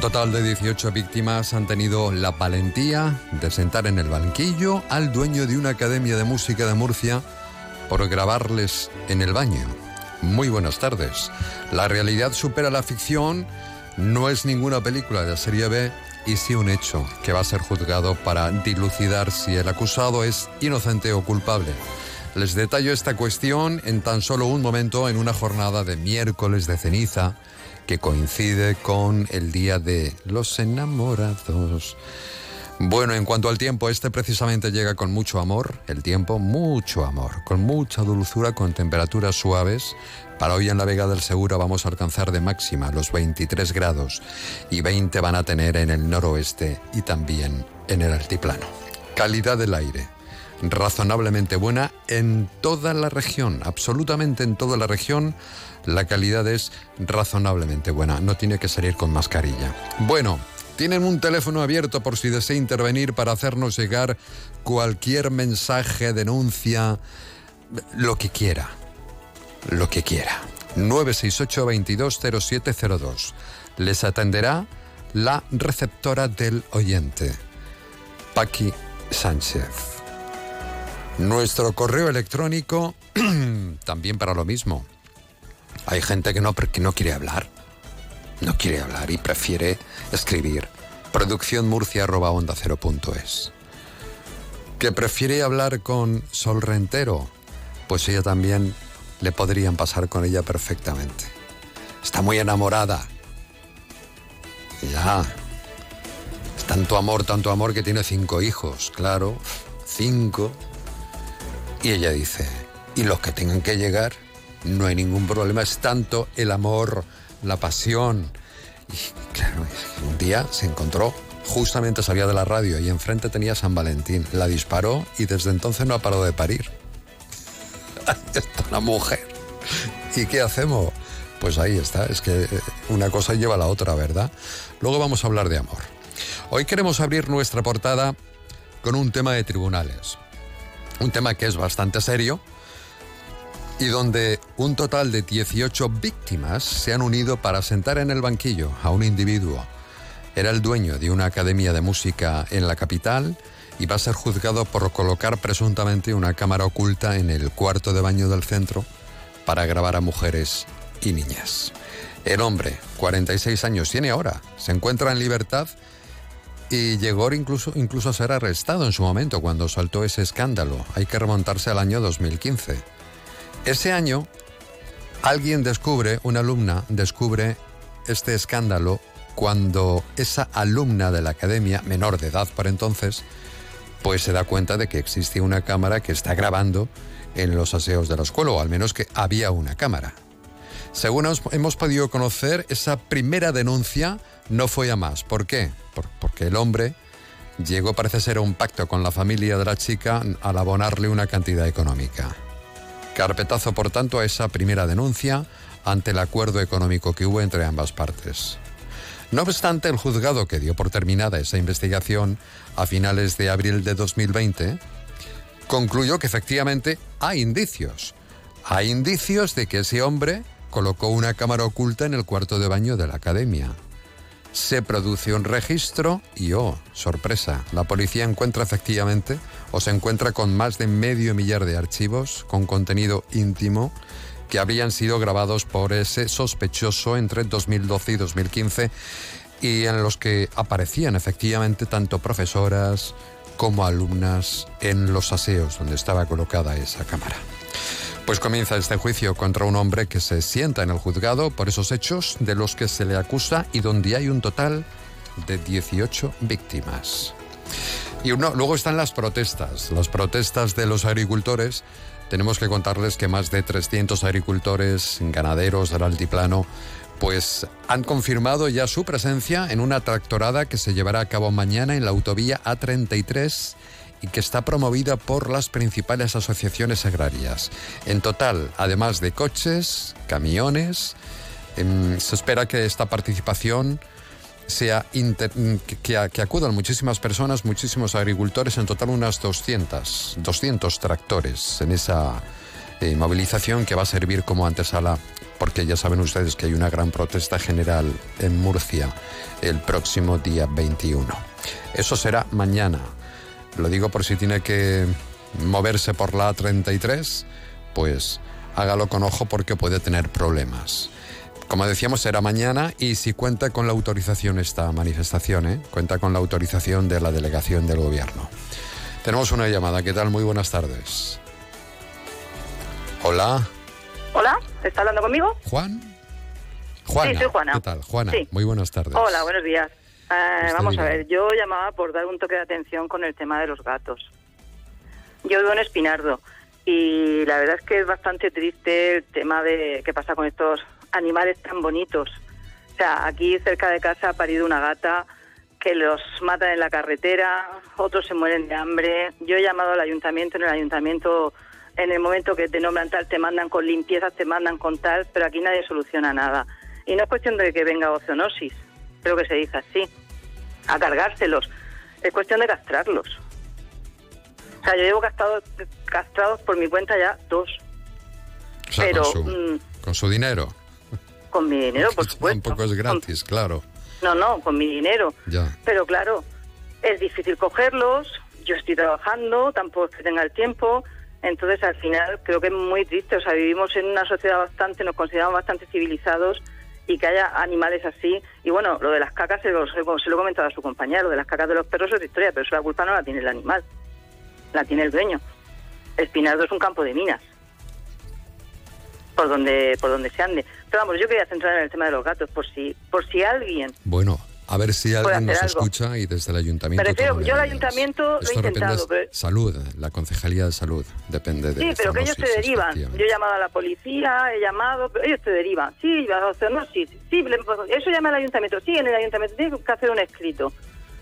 Total de 18 víctimas han tenido la valentía de sentar en el banquillo al dueño de una academia de música de Murcia por grabarles en el baño. Muy buenas tardes. La realidad supera la ficción, no es ninguna película de la serie B y sí un hecho que va a ser juzgado para dilucidar si el acusado es inocente o culpable. Les detallo esta cuestión en tan solo un momento en una jornada de miércoles de ceniza que coincide con el Día de los Enamorados. Bueno, en cuanto al tiempo, este precisamente llega con mucho amor, el tiempo, mucho amor, con mucha dulzura, con temperaturas suaves. Para hoy en la Vega del Segura vamos a alcanzar de máxima los 23 grados y 20 van a tener en el noroeste y también en el altiplano. Calidad del aire, razonablemente buena en toda la región, absolutamente en toda la región la calidad es razonablemente buena, no tiene que salir con mascarilla. Bueno, tienen un teléfono abierto por si desea intervenir para hacernos llegar cualquier mensaje, denuncia, lo que quiera, lo que quiera. 968-220702. Les atenderá la receptora del oyente, Paqui Sánchez. Nuestro correo electrónico, también para lo mismo, hay gente que no, no quiere hablar. No quiere hablar y prefiere escribir. Producciónmurcia.onda0.es. Que prefiere hablar con Sol Rentero. Pues ella también le podrían pasar con ella perfectamente. Está muy enamorada. Ya. Es tanto amor, tanto amor que tiene cinco hijos, claro. Cinco. Y ella dice, ¿y los que tengan que llegar? No hay ningún problema, es tanto el amor, la pasión. Y claro, un día se encontró, justamente salía de la radio y enfrente tenía San Valentín, la disparó y desde entonces no ha parado de parir. Ahí está la mujer. ¿Y qué hacemos? Pues ahí está, es que eh, una cosa lleva a la otra, ¿verdad? Luego vamos a hablar de amor. Hoy queremos abrir nuestra portada con un tema de tribunales. Un tema que es bastante serio, y donde un total de 18 víctimas se han unido para sentar en el banquillo a un individuo. Era el dueño de una academia de música en la capital y va a ser juzgado por colocar presuntamente una cámara oculta en el cuarto de baño del centro para grabar a mujeres y niñas. El hombre, 46 años, tiene ahora, se encuentra en libertad y llegó incluso, incluso a ser arrestado en su momento cuando saltó ese escándalo. Hay que remontarse al año 2015. Ese año, alguien descubre, una alumna descubre este escándalo cuando esa alumna de la academia, menor de edad por entonces, pues se da cuenta de que existe una cámara que está grabando en los aseos de la escuela, o al menos que había una cámara. Según hemos podido conocer, esa primera denuncia no fue a más. ¿Por qué? porque el hombre llegó, parece ser, a un pacto con la familia de la chica al abonarle una cantidad económica. Carpetazo, por tanto, a esa primera denuncia ante el acuerdo económico que hubo entre ambas partes. No obstante, el juzgado que dio por terminada esa investigación a finales de abril de 2020 concluyó que efectivamente hay indicios. Hay indicios de que ese hombre colocó una cámara oculta en el cuarto de baño de la academia. Se produce un registro y, oh, sorpresa, la policía encuentra efectivamente o se encuentra con más de medio millar de archivos con contenido íntimo que habrían sido grabados por ese sospechoso entre 2012 y 2015 y en los que aparecían efectivamente tanto profesoras como alumnas en los aseos donde estaba colocada esa cámara. Pues comienza este juicio contra un hombre que se sienta en el juzgado por esos hechos de los que se le acusa y donde hay un total de 18 víctimas. Y uno, luego están las protestas, las protestas de los agricultores. Tenemos que contarles que más de 300 agricultores, ganaderos del altiplano, pues han confirmado ya su presencia en una tractorada que se llevará a cabo mañana en la autovía A33 y que está promovida por las principales asociaciones agrarias. En total, además de coches, camiones, em, se espera que esta participación sea que, acudan muchísimas personas, muchísimos agricultores, en total unas 200, 200 tractores en esa eh, movilización que va a servir como antesala, porque ya saben ustedes que hay una gran protesta general en Murcia el próximo día 21. Eso será mañana. Lo digo por si tiene que moverse por la 33, pues hágalo con ojo porque puede tener problemas. Como decíamos, será mañana y si cuenta con la autorización esta manifestación, ¿eh? cuenta con la autorización de la delegación del gobierno. Tenemos una llamada. ¿Qué tal? Muy buenas tardes. Hola. Hola, ¿está hablando conmigo? Juan. Juana. Sí, soy Juana. ¿Qué tal? Juana, muy buenas tardes. Hola, buenos días. Eh, vamos a ver, yo llamaba por dar un toque de atención con el tema de los gatos. Yo vivo en Espinardo y la verdad es que es bastante triste el tema de qué pasa con estos animales tan bonitos. O sea, aquí cerca de casa ha parido una gata que los matan en la carretera, otros se mueren de hambre. Yo he llamado al ayuntamiento, en el ayuntamiento, en el momento que te nombran tal, te mandan con limpiezas, te mandan con tal, pero aquí nadie soluciona nada. Y no es cuestión de que venga ozonosis, creo que se dice así, a cargárselos. Es cuestión de castrarlos. O sea, yo llevo castrados, castrados por mi cuenta ya dos. pero mm, con su dinero. Con mi dinero, por supuesto. Tampoco es gratis, claro. No, no, con mi dinero. Ya. Pero claro, es difícil cogerlos, yo estoy trabajando, tampoco es que tenga el tiempo. Entonces, al final, creo que es muy triste. O sea, vivimos en una sociedad bastante, nos consideramos bastante civilizados y que haya animales así. Y bueno, lo de las cacas se lo, se lo he comentado a su compañero, lo de las cacas de los perros es historia, pero eso la culpa no la tiene el animal, la tiene el dueño. Espinardo es un campo de minas por donde por donde se ande. Pero vamos, yo quería centrar en el tema de los gatos, por si por si alguien... Bueno, a ver si alguien nos escucha y desde el ayuntamiento... Pero yo al ayuntamiento lo he intentado. Salud, la Concejalía de Salud, depende de... Sí, pero que ellos te derivan. Yo he llamado a la policía, he llamado, pero ellos te derivan. Sí, no, sí, sí, eso llama al ayuntamiento. Sí, en el ayuntamiento tiene que hacer un escrito.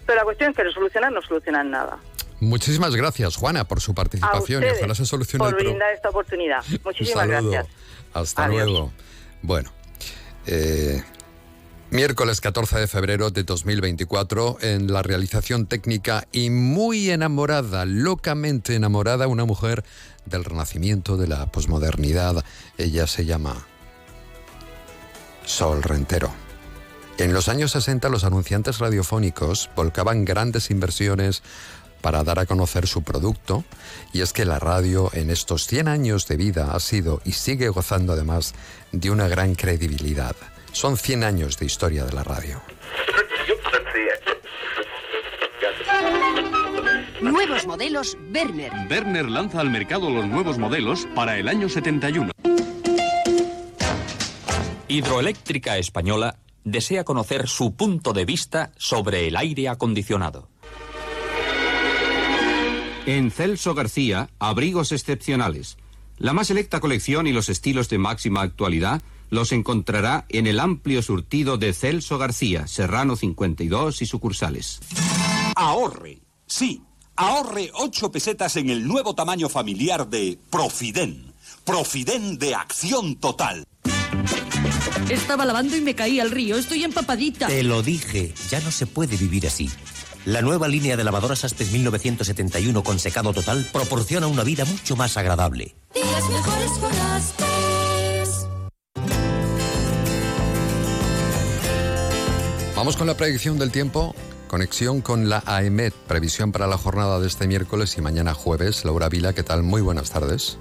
Pero la cuestión es que solucionar no solucionan nada. Muchísimas gracias, Juana, por su participación y ojalá se solucione por brindar esta oportunidad. Muchísimas gracias. Hasta luego. Bueno, eh, miércoles 14 de febrero de 2024, en la realización técnica y muy enamorada, locamente enamorada, una mujer del renacimiento, de la posmodernidad. Ella se llama Sol Rentero. En los años 60 los anunciantes radiofónicos volcaban grandes inversiones para dar a conocer su producto, y es que la radio en estos 100 años de vida ha sido y sigue gozando además de una gran credibilidad. Son 100 años de historia de la radio. Nuevos modelos Werner. Werner lanza al mercado los nuevos modelos para el año 71. Hidroeléctrica Española desea conocer su punto de vista sobre el aire acondicionado. En Celso García, abrigos excepcionales. La más selecta colección y los estilos de máxima actualidad los encontrará en el amplio surtido de Celso García, Serrano 52 y sucursales. Ahorre, sí, ahorre 8 pesetas en el nuevo tamaño familiar de Profiden. Profiden de acción total. Estaba lavando y me caí al río. Estoy empapadita. Te lo dije. Ya no se puede vivir así. La nueva línea de lavadoras Astes 1971 con secado total proporciona una vida mucho más agradable. Vamos con la predicción del tiempo. Conexión con la AEMET, previsión para la jornada de este miércoles y mañana jueves. Laura Vila, ¿qué tal? Muy buenas tardes.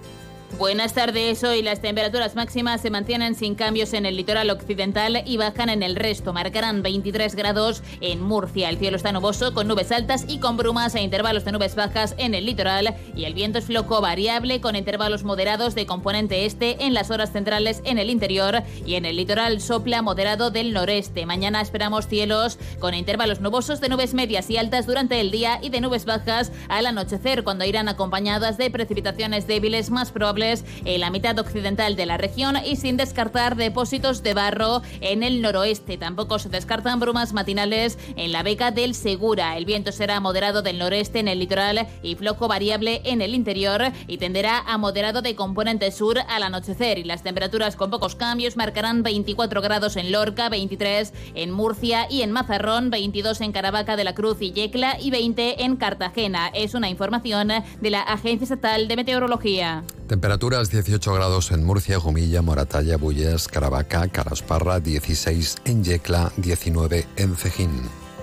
Buenas tardes. Hoy las temperaturas máximas se mantienen sin cambios en el litoral occidental y bajan en el resto. Marcarán 23 grados en Murcia. El cielo está nuboso con nubes altas y con brumas e intervalos de nubes bajas en el litoral. Y el viento es floco variable con intervalos moderados de componente este en las horas centrales en el interior y en el litoral sopla moderado del noreste. Mañana esperamos cielos con intervalos nubosos de nubes medias y altas durante el día y de nubes bajas al anochecer cuando irán acompañadas de precipitaciones débiles más probables en la mitad occidental de la región y sin descartar depósitos de barro en el noroeste. Tampoco se descartan brumas matinales en la beca del Segura. El viento será moderado del noreste en el litoral y floco variable en el interior y tenderá a moderado de componente sur al anochecer y las temperaturas con pocos cambios marcarán 24 grados en Lorca, 23 en Murcia y en Mazarrón, 22 en Caravaca de la Cruz y Yecla y 20 en Cartagena. Es una información de la Agencia Estatal de Meteorología. Temperaturas 18 grados en Murcia, Jumilla, Moratalla, Bulles, Caravaca, Carasparra, 16 en Yecla, 19 en Cejín.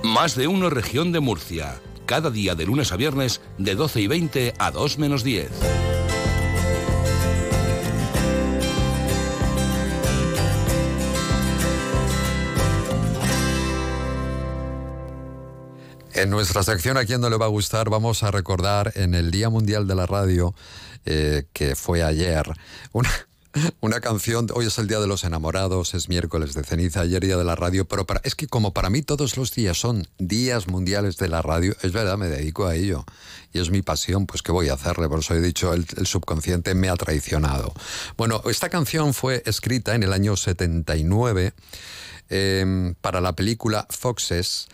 Más de uno región de Murcia. Cada día de lunes a viernes de 12 y 20 a 2 menos 10. En nuestra sección A quién no le va a gustar vamos a recordar en el Día Mundial de la Radio, eh, que fue ayer, una, una canción, hoy es el Día de los Enamorados, es miércoles de ceniza, ayer Día de la Radio, pero es que como para mí todos los días son días mundiales de la radio, es verdad, me dedico a ello y es mi pasión, pues ¿qué voy a hacerle? Por eso he dicho, el, el subconsciente me ha traicionado. Bueno, esta canción fue escrita en el año 79 eh, para la película Foxes,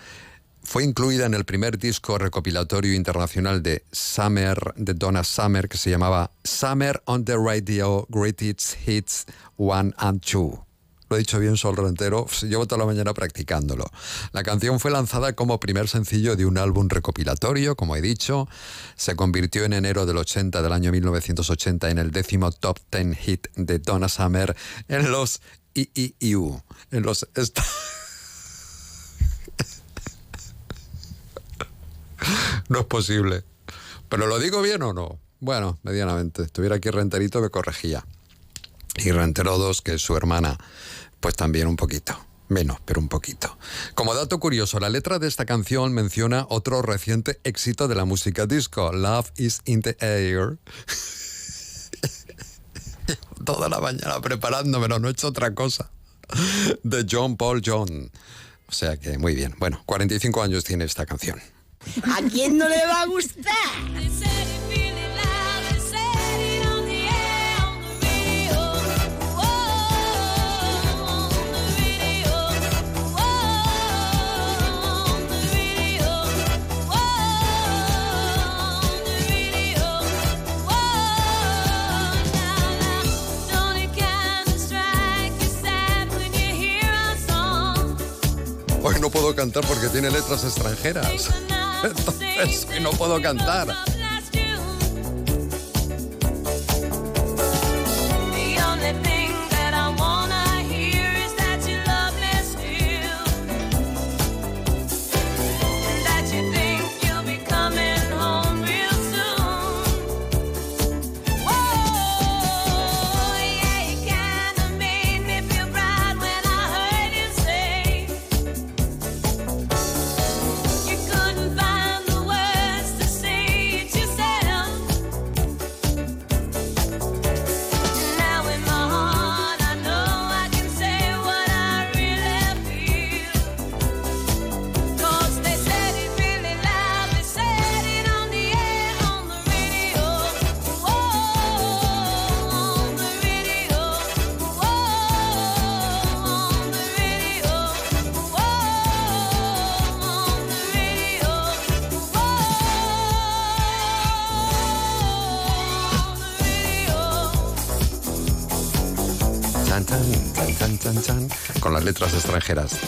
fue incluida en el primer disco recopilatorio internacional de Summer, de Donna Summer, que se llamaba Summer on the Radio Greatest Hits 1 and 2. Lo he dicho bien, Sol Rentero. Llevo toda la mañana practicándolo. La canción fue lanzada como primer sencillo de un álbum recopilatorio, como he dicho. Se convirtió en enero del 80, del año 1980, en el décimo top 10 hit de Donna Summer en los IIU, en los... No es posible. ¿Pero lo digo bien o no? Bueno, medianamente. Estuviera aquí Renterito me corregía. Y Rentero 2, que es su hermana, pues también un poquito. Menos, pero un poquito. Como dato curioso, la letra de esta canción menciona otro reciente éxito de la música disco, Love is in the Air. Toda la mañana preparándomelo, no he hecho otra cosa. De John Paul John. O sea que muy bien. Bueno, 45 años tiene esta canción. ¿A quién no le va a gustar? No puedo cantar porque tiene letras extranjeras. Entonces, no puedo cantar. Letras extranjeras.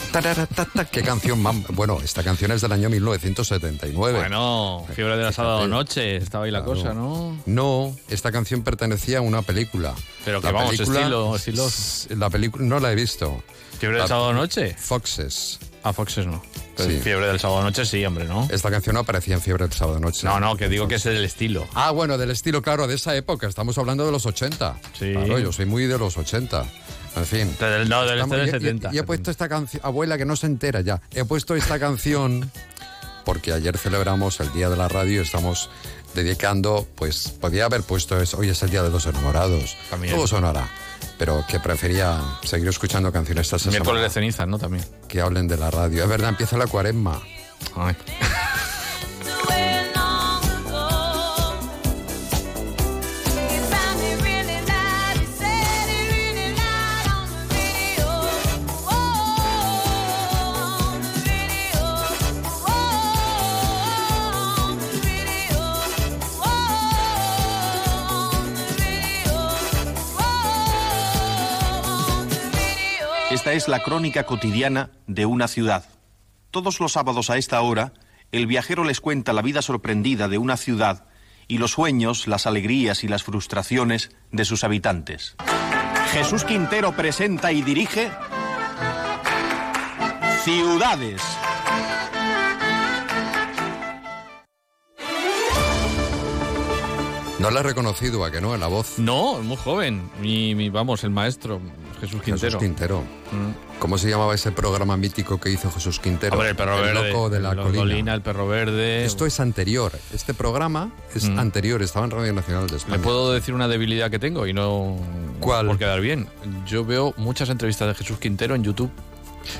¿Qué canción más? Bueno, esta canción es del año 1979. Bueno, fiebre de la sábado noche, estaba ahí la Claro. cosa, ¿no? No, esta canción pertenecía a una película. Pero que La vamos, película- estilo, estilos. La película no la he visto. ¿Fiebre de La- sábado noche? Foxes. A Foxes no. Sí. Fiebre del sábado noche, sí, hombre, ¿no? Esta canción no aparecía en Fiebre del Sábado Noche. No, no, que digo que es del estilo. Ah, bueno, del estilo, claro, de esa época. Estamos hablando de los 80. Sí. Claro, yo soy muy de los 80. En fin. Del- no, del Estamos- este del y- y- 70. Y, he puesto esta canción, abuela que no se entera ya. He puesto esta canción porque ayer celebramos el Día de la Radio y estamos dedicando, pues podía haber puesto, es, hoy es el Día de los Enamorados. También. Todo sonará. Pero que prefería seguir escuchando canciones esta Miércoles de semana ceniza, ¿no? También. que hablen de la radio. Es verdad, empieza la cuaresma. Ay. Esta es la crónica cotidiana de una ciudad. Todos los sábados a esta hora, el viajero les cuenta la vida sorprendida de una ciudad y los sueños, las alegrías y las frustraciones de sus habitantes. Jesús Quintero presenta y dirige Ciudades. No la he reconocido, ¿a que no? En la voz. No, es muy joven. Mi, mi- vamos, el maestro, Jesús Quintero. Jesús Quintero. Mm. ¿Cómo se llamaba ese programa mítico que hizo Jesús Quintero? Hombre, el perro el verde. loco de la colina. el perro verde. Esto es anterior. Este programa es Mm. anterior. Estaba en Radio Nacional de Le España. puedo decir una debilidad que tengo y no ¿Cuál? por quedar bien. Yo veo muchas entrevistas de Jesús Quintero en YouTube.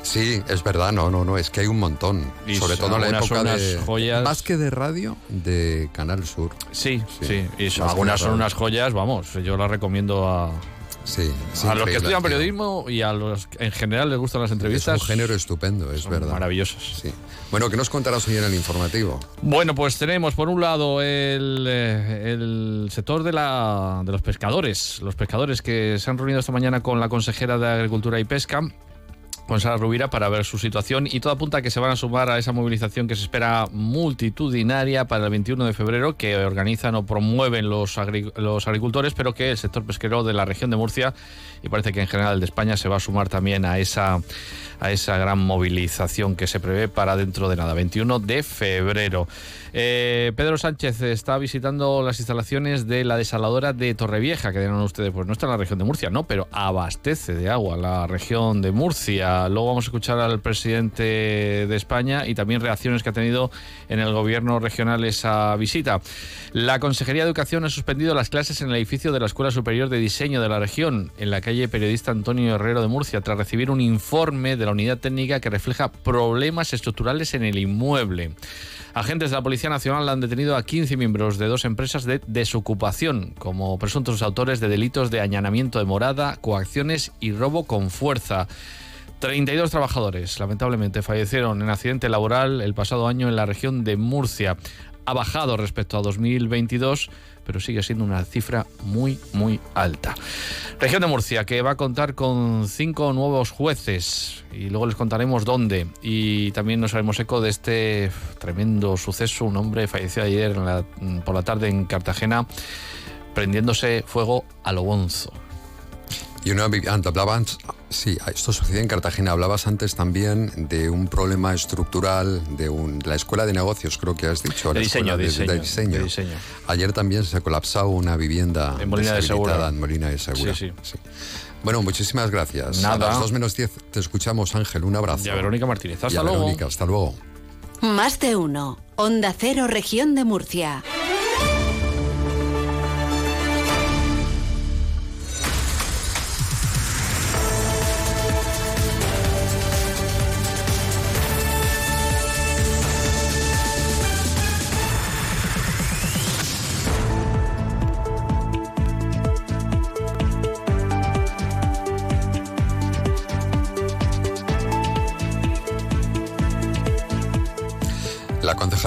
Sí, es verdad. No, no, no. Es que hay un montón. Y Sobre todo en la época de... joyas. Más que de radio, de Canal Sur. Sí, sí. Y son- Más algunas son unas joyas, vamos. Yo las recomiendo a, Sí, es a los que estudian periodismo y a los que en general les gustan las Es entrevistas. un género estupendo, es verdad. maravillosas. Sí. Bueno, ¿qué nos contarás hoy en el informativo? Bueno, pues tenemos por un lado el, eh, el sector de, la, de los pescadores. Los pescadores que se han reunido esta mañana con la consejera de Agricultura y Pesca. Con Sara Rubira para ver su situación y todo apunta que se van a sumar a esa movilización que se espera multitudinaria para el 21 de febrero que organizan o promueven los agricultores, pero que el sector pesquero de la región de Murcia y parece que en general de España se va a sumar también a esa, a esa gran movilización que se prevé para dentro de nada, 21 de febrero. Eh, Pedro Sánchez está visitando las instalaciones de la desaladora de Torrevieja, que dirán ustedes, pues no está en la región de Murcia, no, pero abastece de agua la región de Murcia. Luego vamos a escuchar al presidente de España y también reacciones que ha tenido en el gobierno regional esa visita. La Consejería de Educación ha suspendido las clases en el edificio de la Escuela Superior de Diseño de la región, en la calle Periodista Antonio Herrero de Murcia, tras recibir un informe de la unidad técnica que refleja problemas estructurales en el inmueble. Agentes de la Policía Nacional han detenido a 15 miembros de dos empresas de desocupación como presuntos autores de delitos de allanamiento de morada, coacciones y robo con fuerza. 32 trabajadores lamentablemente fallecieron en accidente laboral el pasado año en la región de Murcia. Ha bajado respecto a 2022, pero sigue siendo una cifra muy, muy alta. Región de Murcia, que va a contar con cinco nuevos jueces y luego les contaremos dónde. Y también nos haremos eco de este tremendo suceso. Un hombre falleció ayer por la tarde en Cartagena prendiéndose fuego a lo bonzo. Y una ant- hablabas, sí, esto sucedió en Cartagena. Hablabas antes también de un problema estructural de un- la escuela de negocios, creo que has dicho. De la diseño, escuela de de, diseño, de de diseño. Ayer también se colapsó una vivienda En Molina de Segura. en Molina de Segura. Sí, sí. Bueno, muchísimas gracias. Nada. A las 2 menos 10 te escuchamos, Ángel. Un abrazo. Y a Verónica Martínez. Y Hasta a luego. Verónica, hasta luego. Más de uno. Onda Cero, región de Murcia.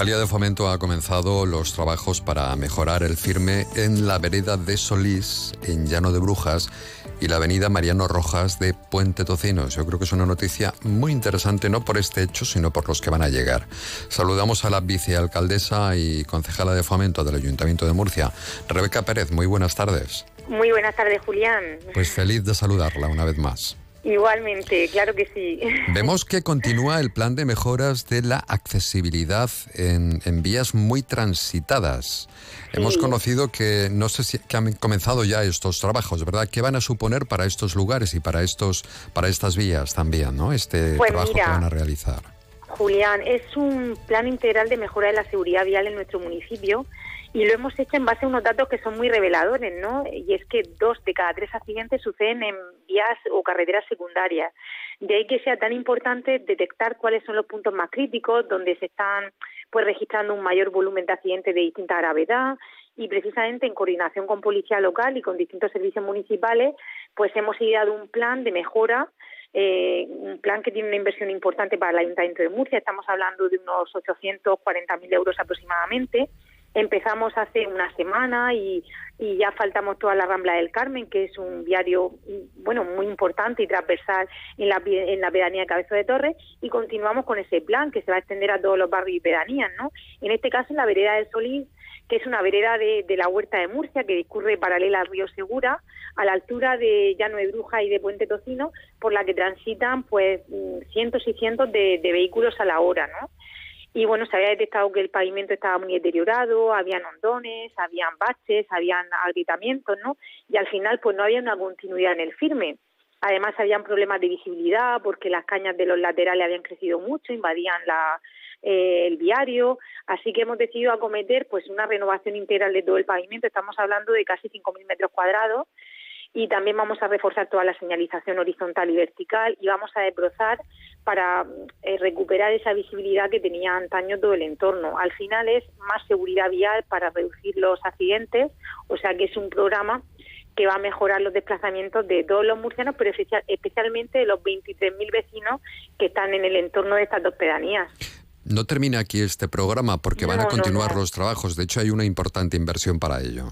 Concejalía de Fomento ha comenzado los trabajos para mejorar el firme en la vereda de Solís, en Llano de Brujas, y la avenida Mariano Rojas de Puente Tocinos. Yo creo que es una noticia muy interesante, no por este hecho, sino por los que van a llegar. Saludamos a la vicealcaldesa y concejala de Fomento del Ayuntamiento de Murcia, Rebeca Pérez. Muy buenas tardes. Muy buenas tardes, Julián. Pues feliz de saludarla una vez más. Igualmente, claro que sí. Vemos que continúa el plan de mejoras de la accesibilidad en, en vías muy transitadas. Hemos conocido que no sé si que han comenzado ya estos trabajos, ¿verdad? ¿Qué van a suponer para estos lugares y para estos para estas vías también, ¿no? Este Pues trabajo mira, que van a realizar. Julián, es un plan integral de mejora de la seguridad vial en nuestro municipio y lo hemos hecho en base a unos datos que son muy reveladores, ¿no? Y es que dos de cada tres accidentes suceden en vías o carreteras secundarias. De ahí que sea tan importante detectar cuáles son los puntos más críticos, donde se están pues registrando un mayor volumen de accidentes de distinta gravedad y precisamente en coordinación con policía local y con distintos servicios municipales, pues hemos ideado un plan de mejora eh, un plan que tiene una inversión importante para el Ayuntamiento de Murcia. Estamos hablando de unos 840.000 euros aproximadamente. Empezamos hace una semana y, ya faltamos toda la Rambla del Carmen, que es un diario bueno muy importante y transversal en la, en la pedanía de Cabezo de Torres, y continuamos con ese plan que se va a extender a todos los barrios y pedanías. ¿no? En este caso, en la vereda del Solís, que es una vereda de, la Huerta de Murcia que discurre paralela al río Segura, a la altura de Llano de Bruja y de Puente Tocino, por la que transitan pues cientos y cientos de, de vehículos a la hora, ¿no? Y bueno, se había detectado que el pavimento estaba muy deteriorado, habían hondones, habían baches, habían agrietamientos, ¿no? Y al final pues no había una continuidad en el firme. Además habían problemas de visibilidad porque las cañas de los laterales habían crecido mucho, invadían la, eh, el viario, así que hemos decidido acometer pues una renovación integral de todo el pavimento, estamos hablando de casi 5.000 metros cuadrados y también vamos a reforzar toda la señalización horizontal y vertical y vamos a desbrozar para eh, recuperar esa visibilidad que tenía antaño todo el entorno. Al final es más seguridad vial para reducir los accidentes, o sea que es un programa que va a mejorar los desplazamientos de todos los murcianos, pero especial, especialmente de los 23.000 vecinos que están en el entorno de estas dos pedanías. No termina aquí este programa porque van a no, continuar no. los trabajos. De hecho, hay una importante inversión para ello.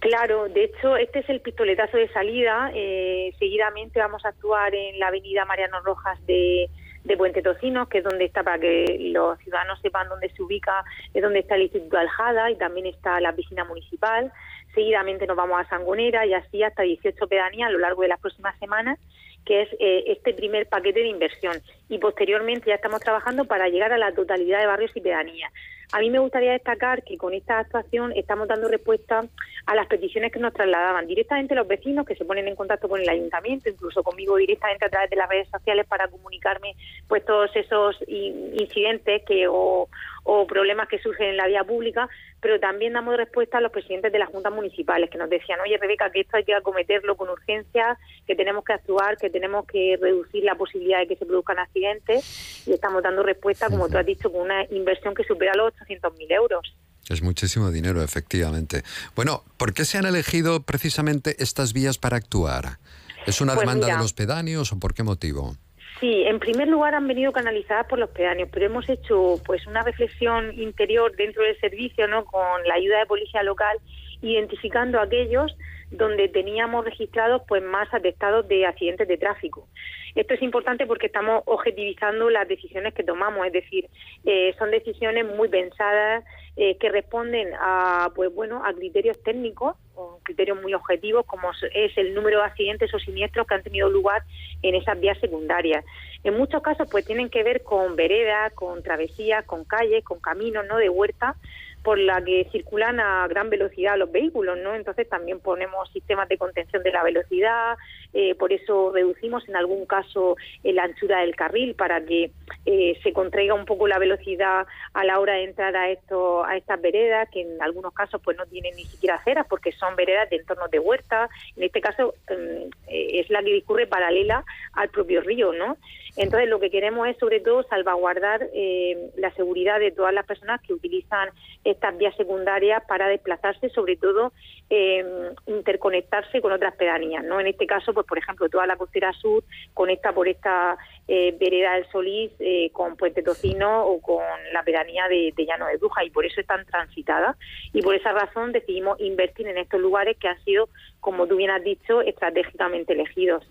Claro, de hecho, este es el pistoletazo de salida. Eh, seguidamente vamos a actuar en la avenida Mariano Rojas de, Puente Tocino, que es donde está, para que los ciudadanos sepan dónde se ubica, es donde está el Instituto Aljada y también está la piscina municipal. Seguidamente nos vamos a Sangonera y así hasta 18 pedanías a lo largo de las próximas semanas, que es eh, este primer paquete de inversión. Y posteriormente ya estamos trabajando para llegar a la totalidad de barrios y pedanías. A mí me gustaría destacar que con esta actuación estamos dando respuesta a las peticiones que nos trasladaban directamente los vecinos que se ponen en contacto con el ayuntamiento, incluso conmigo directamente a través de las redes sociales para comunicarme pues todos esos in- incidentes que o, o problemas que surgen en la vía pública, pero también damos respuesta a los presidentes de las juntas municipales que nos decían, oye Rebeca, que esto hay que acometerlo con urgencia, que tenemos que actuar, que tenemos que reducir la posibilidad de que se produzcan accidentes y estamos dando respuesta, como tú has dicho, con una inversión que supera los 800.000 euros. Es muchísimo dinero, efectivamente. Bueno, ¿por qué se han elegido precisamente estas vías para actuar? ¿Es una Pues demanda mira. de los pedáneos o por qué motivo? Sí, en primer lugar han venido canalizadas por los pedáneos, pero hemos hecho pues una reflexión interior dentro del servicio, ¿no? Con la ayuda de policía local, identificando aquellos donde teníamos registrados pues más atestados de accidentes de tráfico. Esto es importante porque estamos objetivizando las decisiones que tomamos, es decir, eh, son decisiones muy pensadas eh, que responden a pues bueno a criterios técnicos o criterios muy objetivos como es el número de accidentes o siniestros que han tenido lugar en esas vías secundarias. En muchos casos pues tienen que ver con veredas, con travesías, con calles, con caminos, ¿no? de huerta por la que circulan a gran velocidad los vehículos, ¿no? Entonces también ponemos sistemas de contención de la velocidad, eh, por eso reducimos en algún caso eh, la anchura del carril para que eh, se contraiga un poco la velocidad a la hora de entrar a esto, a estas veredas, que en algunos casos pues no tienen ni siquiera aceras porque son veredas de entornos de huerta. En este caso eh, es la que discurre paralela al propio río, ¿no? Entonces lo que queremos es sobre todo salvaguardar eh, la seguridad de todas las personas que utilizan estas vías secundarias para desplazarse, sobre todo eh, interconectarse con otras pedanías, ¿no? En este caso, pues por ejemplo, toda la costera sur conecta por esta eh, vereda del Solís eh, con Puente Tocino o con la pedanía de, de Llano de Bruja y por eso están transitadas y por esa razón decidimos invertir en estos lugares que han sido, como tú bien has dicho, estratégicamente elegidos.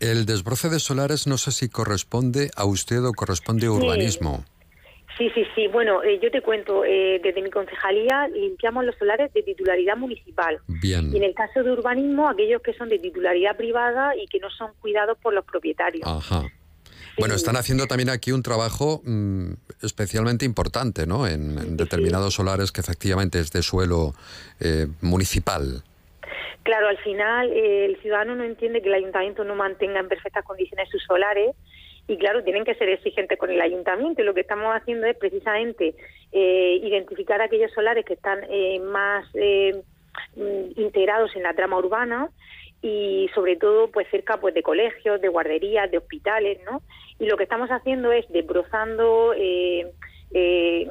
El desbroce de solares no sé si corresponde a usted o corresponde a urbanismo. Sí, sí, sí. Bueno, eh, yo te cuento, eh, desde mi concejalía limpiamos los solares de titularidad municipal. Bien. Y en el caso de urbanismo, aquellos que son de titularidad privada y que no son cuidados por los propietarios. Ajá. Bueno, están haciendo también aquí un trabajo mm, especialmente importante, ¿no? En, en determinados solares que efectivamente es de suelo eh, municipal. Claro, al final eh, el ciudadano no entiende que el ayuntamiento no mantenga en perfectas condiciones sus solares y claro, tienen que ser exigentes con el ayuntamiento y lo que estamos haciendo es precisamente eh, identificar aquellos solares que están eh, más eh, mm, integrados en la trama urbana y sobre todo pues cerca pues de colegios, de guarderías, de hospitales, ¿no? Y lo que estamos haciendo es desbrozando, eh, eh,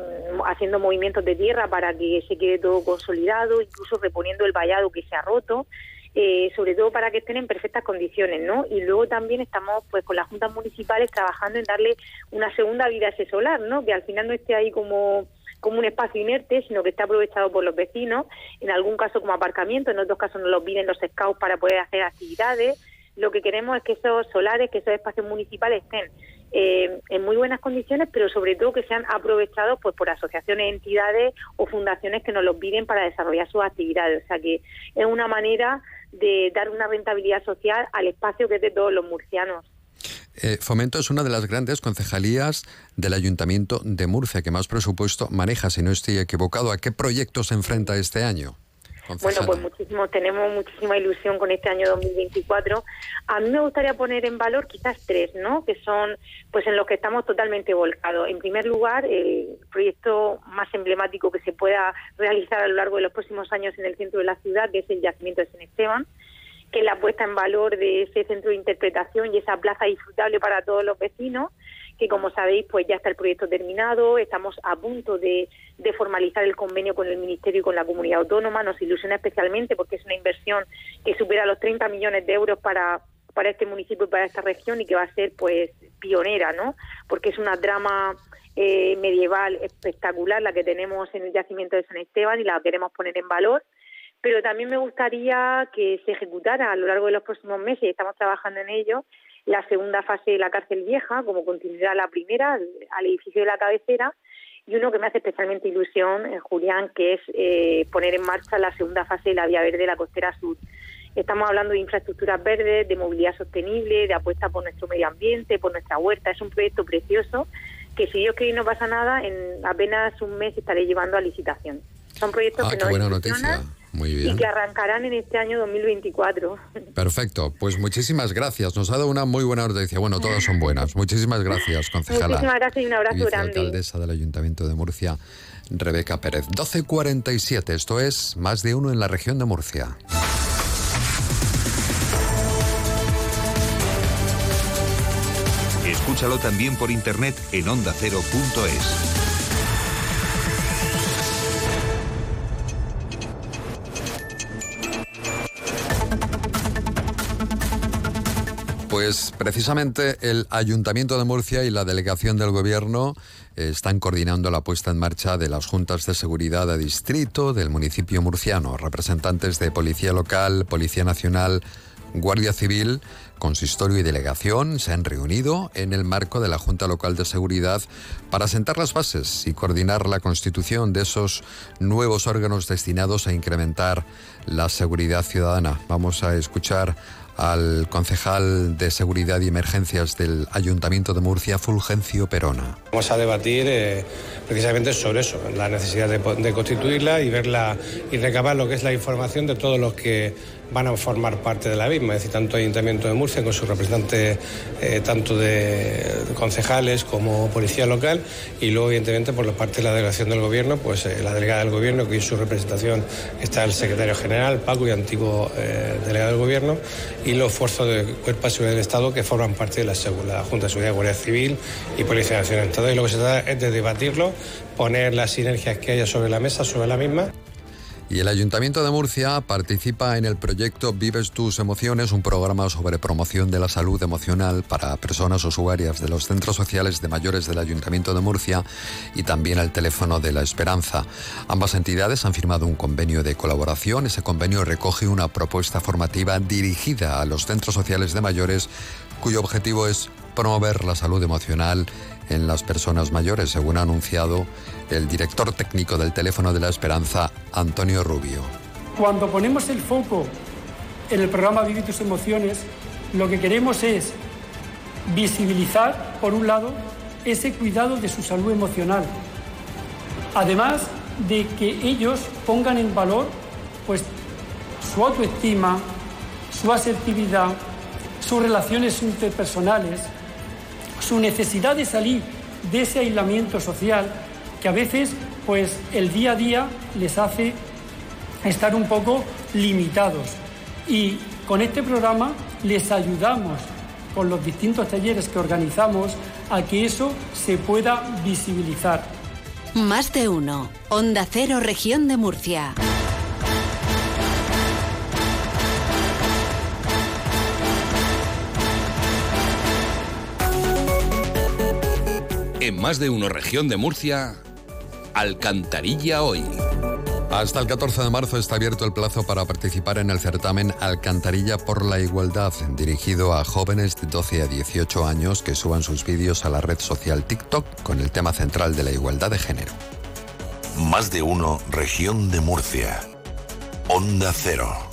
haciendo movimientos de tierra para que se quede todo consolidado, incluso reponiendo el vallado que se ha roto, eh, sobre todo para que estén en perfectas condiciones, ¿no? Y luego también estamos pues con las juntas municipales trabajando en darle una segunda vida a ese solar, ¿no? Que al final no esté ahí como como un espacio inerte, sino que esté aprovechado por los vecinos, en algún caso como aparcamiento, en otros casos nos los piden los scouts para poder hacer actividades. Lo que queremos es que esos solares, que esos espacios municipales estén eh, en muy buenas condiciones, pero sobre todo que sean aprovechados pues por asociaciones, entidades o fundaciones que nos los piden para desarrollar sus actividades. O sea que es una manera de dar una rentabilidad social al espacio que es de todos los murcianos. Eh, Fomento es una de las grandes concejalías del Ayuntamiento de Murcia que más presupuesto maneja, si no estoy equivocado. ¿A qué proyectos se enfrenta este año? Bueno, pues muchísimo, tenemos muchísima ilusión con este año 2024. A mí me gustaría poner en valor quizás tres, ¿no? Que son, pues, en los que estamos totalmente volcados. En primer lugar, el proyecto más emblemático que se pueda realizar a lo largo de los próximos años en el centro de la ciudad, que es el yacimiento de San Esteban que es la puesta en valor de ese centro de interpretación y esa plaza disfrutable para todos los vecinos, que como sabéis, pues ya está el proyecto terminado, estamos a punto de, formalizar el convenio con el Ministerio y con la comunidad autónoma, nos ilusiona especialmente porque es una inversión que supera los 30 millones de euros para para este municipio y para esta región y que va a ser pues pionera, ¿no? Porque es una trama eh, medieval espectacular la que tenemos en el yacimiento de San Esteban y la queremos poner en valor pero también me gustaría que se ejecutara a lo largo de los próximos meses, y estamos trabajando en ello, la segunda fase de la cárcel vieja, como continuará la primera, al edificio de la cabecera, y uno que me hace especialmente ilusión, eh, Julián, que es eh, poner en marcha la segunda fase de la Vía Verde de la Costera Sur. Estamos hablando de infraestructuras verdes, de movilidad sostenible, de apuesta por nuestro medio ambiente, por nuestra huerta. Es un proyecto precioso que si Dios quiere no pasa nada, en apenas un mes estaré llevando a licitación. Son proyectos ah, que nos buena noticia. Muy bien. y que arrancarán en este año 2024. Perfecto, pues muchísimas gracias. Nos ha dado una muy buena noticia. Bueno, todas son buenas. Muchísimas gracias, concejala. Muchísimas gracias y un abrazo grande. alcaldesa del Ayuntamiento de Murcia, Rebeca Pérez. 12.47, esto es más de uno en la región de Murcia. Escúchalo también por internet en ondacero.es. Pues precisamente el Ayuntamiento de Murcia y la delegación del Gobierno eh, están coordinando la puesta en marcha de las juntas de seguridad de distrito del municipio murciano. Representantes de Policía Local, Policía Nacional, Guardia Civil, Consistorio y Delegación se han reunido en el marco de la Junta Local de Seguridad para sentar las bases y coordinar la constitución de esos nuevos órganos destinados a incrementar la seguridad ciudadana. Vamos a escuchar al concejal de Seguridad y Emergencias del Ayuntamiento de Murcia, Fulgencio Perona. Vamos a debatir eh, precisamente sobre eso, la necesidad de, de, constituirla y verla y recabar lo que es la información de todos los que van a formar parte de la misma, es decir, tanto Ayuntamiento de Murcia con sus representantes eh, tanto de concejales como policía local y luego evidentemente por la parte de la delegación del gobierno, pues eh, la delegada del gobierno que en su representación está el secretario general, Paco y antiguo eh, delegado del gobierno y los esfuerzos de Cuerpo de Seguridad del Estado que forman parte de la, la Junta de Seguridad, Guardia Civil y Policía Nacional. Entonces lo que se trata es de debatirlo, poner las sinergias que haya sobre la mesa, sobre la misma. Y el Ayuntamiento de Murcia participa en el proyecto Vives tus emociones, un programa sobre promoción de la salud emocional para personas usuarias de los centros sociales de mayores del Ayuntamiento de Murcia y también el teléfono de la esperanza. Ambas entidades han firmado un convenio de colaboración. Ese convenio recoge una propuesta formativa dirigida a los centros sociales de mayores cuyo objetivo es promover la salud emocional en las personas mayores, según ha anunciado el director técnico del teléfono de la esperanza, Antonio Rubio. Cuando ponemos el foco en el programa Vive tus emociones, lo que queremos es visibilizar, por un lado, ese cuidado de su salud emocional. Además de que ellos pongan en valor pues, su autoestima, su asertividad, sus relaciones interpersonales, su necesidad de salir de ese aislamiento social que a veces pues el día a día les hace estar un poco limitados. Y con este programa les ayudamos con los distintos talleres que organizamos a que eso se pueda visibilizar. Más de uno. Onda Cero, región de Murcia. En más de uno región de Murcia, Alcantarilla hoy. Hasta el 14 de marzo está abierto el plazo para participar en el certamen Alcantarilla por la Igualdad, dirigido a jóvenes de 12 a 18 años que suban sus vídeos a la red social TikTok con el tema central de la igualdad de género. Más de uno, región de Murcia. Onda Cero.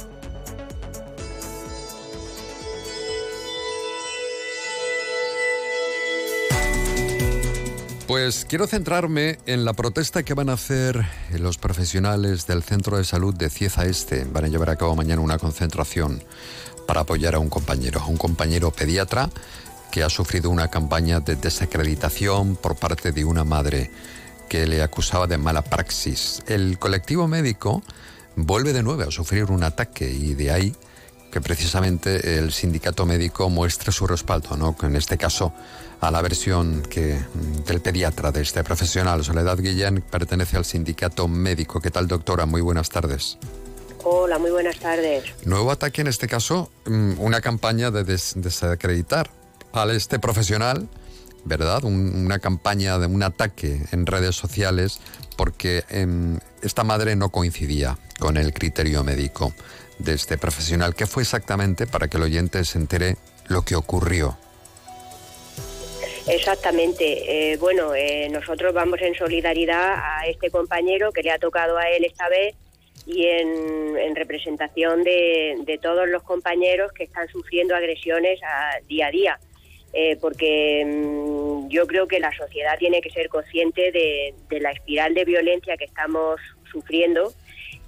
Pues quiero centrarme en la protesta que van a hacer los profesionales del Centro de Salud de Cieza Este. Van a llevar a cabo mañana una concentración para apoyar a un compañero, un compañero pediatra que ha sufrido una campaña de desacreditación por parte de una madre que le acusaba de mala praxis. El colectivo médico vuelve de nuevo a sufrir un ataque y de ahí que precisamente el sindicato médico muestre su respaldo, ¿no? En este caso a la versión que, del pediatra de este profesional. Soledad Guillén pertenece al sindicato médico. ¿Qué tal, doctora? Muy buenas tardes. Hola, muy buenas tardes. Nuevo ataque en este caso, mm, una campaña de desacreditar a este profesional, ¿verdad? una campaña de un ataque en redes sociales porque em, esta madre no coincidía con el criterio médico de este profesional. ¿Qué fue exactamente para que el oyente se entere lo que ocurrió? Exactamente. Eh, bueno, eh, nosotros vamos en solidaridad a este compañero que le ha tocado a él esta vez y en, representación de, todos los compañeros que están sufriendo agresiones a, día a día. Eh, porque mm, yo creo que la sociedad tiene que ser consciente de, la espiral de violencia que estamos sufriendo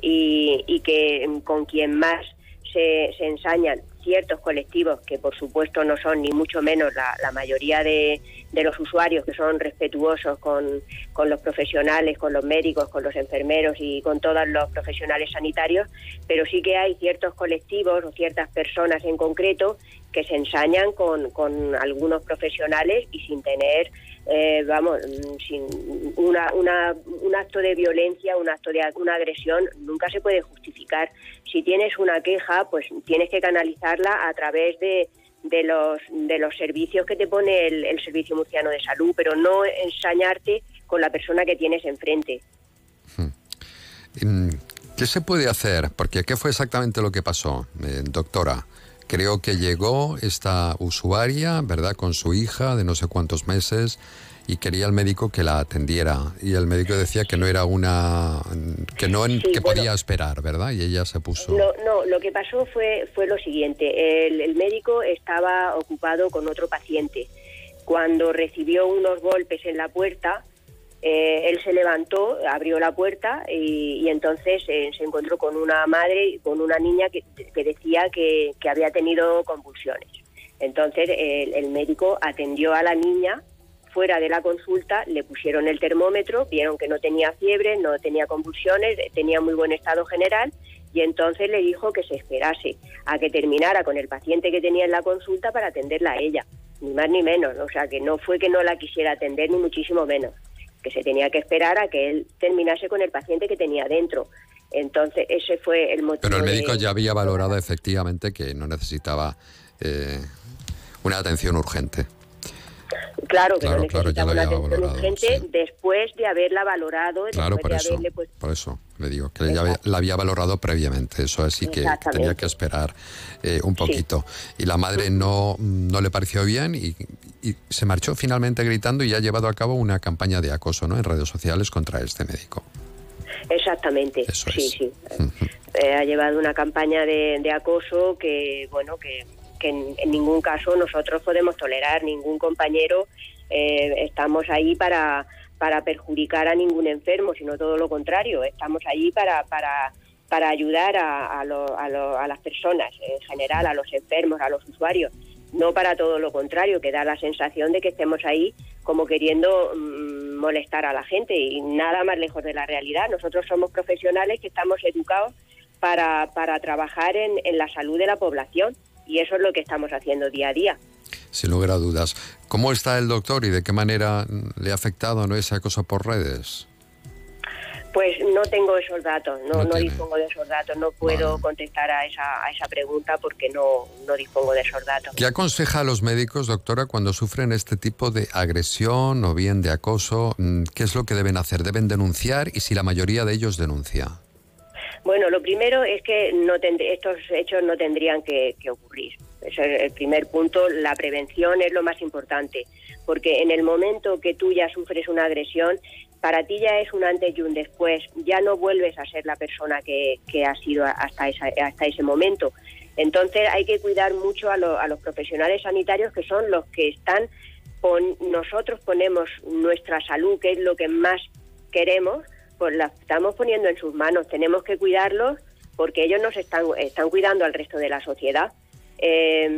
y, que mm, con quien más se, se ensañan ciertos colectivos que por supuesto no son ni mucho menos la, mayoría de, los usuarios que son respetuosos con, los profesionales, con los médicos, con los enfermeros y con todos los profesionales sanitarios, pero sí que hay ciertos colectivos o ciertas personas en concreto que se ensañan con, con algunos profesionales y sin tener eh, vamos, mm, sin una, una, un acto de violencia, un acto de una agresión, nunca se puede justificar. Si tienes una queja, pues tienes que canalizarla a través de, de los, de los servicios que te pone el, el Servicio Murciano de Salud, pero no ensañarte con la persona que tienes enfrente. Hmm. ¿Qué se puede hacer? Porque ¿qué fue exactamente lo que pasó, eh, doctora? Creo que llegó esta usuaria, ¿verdad?, con su hija de no sé cuántos meses y quería el médico que la atendiera y el médico decía que no era una que no que podía esperar, ¿verdad? Y ella se puso No, no, lo que pasó fue fue lo siguiente, el médico estaba ocupado con otro paciente. Cuando recibió unos golpes en la puerta, eh, él se levantó, abrió la puerta y, entonces eh, se encontró con una madre y con una niña que, decía que, había tenido convulsiones. Entonces el, médico atendió a la niña fuera de la consulta, le pusieron el termómetro, vieron que no tenía fiebre, no tenía convulsiones, tenía muy buen estado general y entonces le dijo que se esperase a que terminara con el paciente que tenía en la consulta para atenderla a ella, ni más ni menos. O sea, que no fue que no la quisiera atender, ni muchísimo menos que se tenía que esperar a que él terminase con el paciente que tenía dentro. Entonces, ese fue el motivo. Pero el médico ya había valorado efectivamente que no necesitaba eh, una atención urgente. Claro, que Claro, no claro, ya lo había valorado, urgente después de haberla valorado, Claro, por eso, haberle pues, por eso le digo, que ya la había valorado previamente, eso así que tenía que esperar eh, un poquito. Y la madre no, no le pareció bien y, y se marchó finalmente gritando y ha llevado a cabo una campaña de acoso ¿no? en redes sociales contra este médico. Exactamente, sí, sí. Eh, ha llevado una campaña de, de acoso que, bueno, que, que en, ningún caso nosotros podemos tolerar, ningún compañero eh, estamos ahí para, para perjudicar a ningún enfermo, sino todo lo contrario, estamos allí para, para, para ayudar a, a lo- a las personas en general, a los enfermos, a los usuarios, no para todo lo contrario, que da la sensación de que estemos ahí como queriendo mm, molestar a la gente y nada más lejos de la realidad. Nosotros somos profesionales que estamos educados para, para trabajar en, en la salud de la población y eso es lo que estamos haciendo día a día. Sin lugar a dudas. ¿Cómo está el doctor y de qué manera le ha afectado ¿no? esa cosa por redes? Pues no tengo esos datos, no, No dispongo de esos datos, no puedo contestar a esa, a esa pregunta porque no, no dispongo de esos datos. ¿Qué aconseja a los médicos, doctora, cuando sufren este tipo de agresión o bien de acoso? Mm, ¿Qué es lo que deben hacer? ¿Deben denunciar? Y si la mayoría de ellos denuncia. Bueno, lo primero es que no estos hechos no tendrían que, que ocurrir. Ese es el primer punto. La prevención es lo más importante, porque en el momento que tú ya sufres una agresión, para ti ya es un antes y un después. Ya no vuelves a ser la persona que, que has sido hasta, esa- hasta ese momento. Entonces hay que cuidar mucho a, a los profesionales sanitarios que son los que están, pon- nosotros ponemos nuestra salud, que es lo que más queremos, pues la estamos poniendo en sus manos. Tenemos que cuidarlos porque ellos nos están, están cuidando al resto de la sociedad. Eh,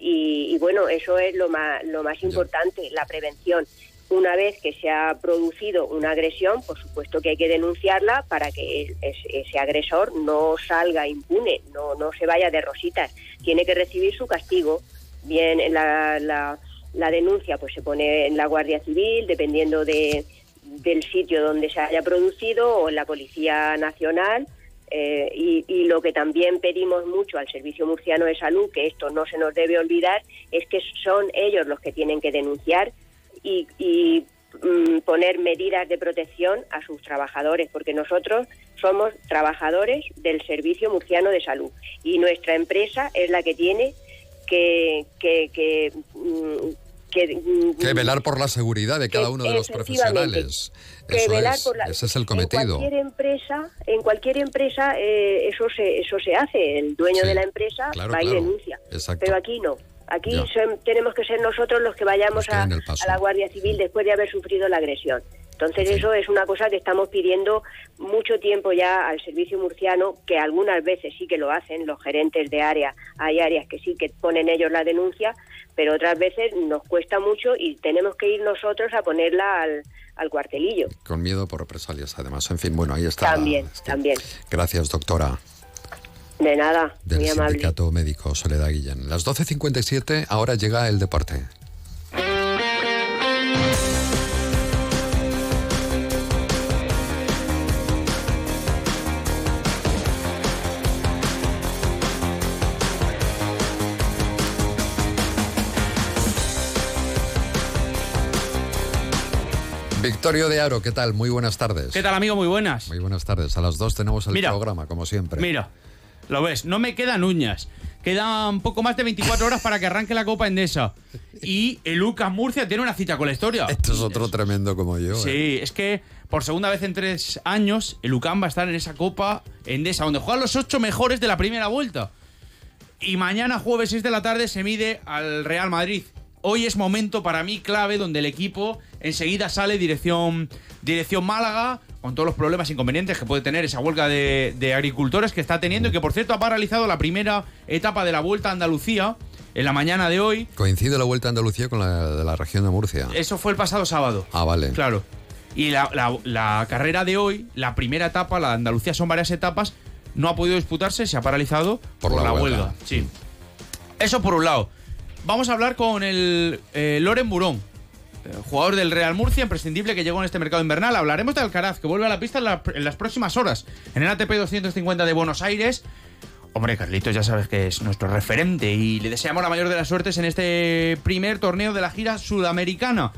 y, y bueno, eso es lo más, lo más importante, la prevención. Una vez que se ha producido una agresión, por supuesto que hay que denunciarla para que ese agresor no salga impune, no, no se vaya de rositas. Tiene que recibir su castigo. Bien, la, la, la denuncia pues se pone en la Guardia Civil, dependiendo de, del sitio donde se haya producido, o la Policía Nacional. Eh, y, y lo que también pedimos mucho al Servicio Murciano de Salud, que esto no se nos debe olvidar, es que son ellos los que tienen que denunciar y, y, mm, poner medidas de protección a sus trabajadores, porque nosotros somos trabajadores del Servicio Murciano de Salud y nuestra empresa es la que tiene que, que, que, mm, que, mm, Que velar por la seguridad de cada uno de los profesionales. que Eso velar es, por la- ese es el En cometido. cualquier empresa, en cualquier empresa eh, eso se eso se hace. El dueño Sí, de la empresa claro, va y claro. denuncia. Exacto. Pero aquí no. Aquí son- tenemos que ser nosotros los que vayamos a, a la Guardia Civil después de haber sufrido la agresión. Entonces eso es una cosa que estamos pidiendo mucho tiempo ya al servicio murciano, que algunas veces sí que lo hacen los gerentes de área. Hay áreas que sí que ponen ellos la denuncia, pero otras veces nos cuesta mucho y tenemos que ir nosotros a ponerla al, al cuartelillo. Con miedo por represalias, además. En fin, bueno, ahí está. También, también. Gracias, doctora, De nada, del muy amable. Sindicato Médico Soledad Guillén. Las 12.57, ahora llega el deporte. Victorio de Aro, ¿qué tal? Muy buenas tardes. ¿Qué tal, amigo? Muy buenas. Muy buenas tardes. A las dos tenemos el Mira. programa, como siempre. Mira, lo ves, no me quedan uñas. Quedan poco más de 24 horas para que arranque la Copa Endesa. Y el Lucas Murcia tiene una cita con la historia. Esto es otro tremendo como yo. ¿eh? Sí, es que por segunda vez en tres años, el UCAM va a estar en esa Copa Endesa, donde juegan los ocho mejores de la primera vuelta. Y mañana, jueves 6 de la tarde, se mide al Real Madrid. Hoy es momento para mí clave donde el equipo enseguida sale dirección, dirección Málaga, con todos los problemas e inconvenientes que puede tener esa huelga de, de agricultores que está teniendo y que, por cierto, ha paralizado la primera etapa de la Vuelta a Andalucía en la mañana de hoy. Coincide la Vuelta a Andalucía con la de la región de Murcia. Eso fue el pasado sábado. Ah, vale. Claro. Y la, la- la carrera de hoy, la primera etapa, la de Andalucía son varias etapas, no ha podido disputarse, se ha paralizado Por por, la la, huelga. huelga. Sí. Eso por un lado. Vamos a hablar con el eh, Loren Burón, jugador del Real Murcia, imprescindible que llegó en este mercado invernal. Hablaremos de Alcaraz, que vuelve a la pista en las próximas horas, en el ATP 250 de Buenos Aires. Hombre, Carlitos ya sabes que es nuestro referente y le deseamos la mayor de las suertes en este primer torneo de la gira sudamericana.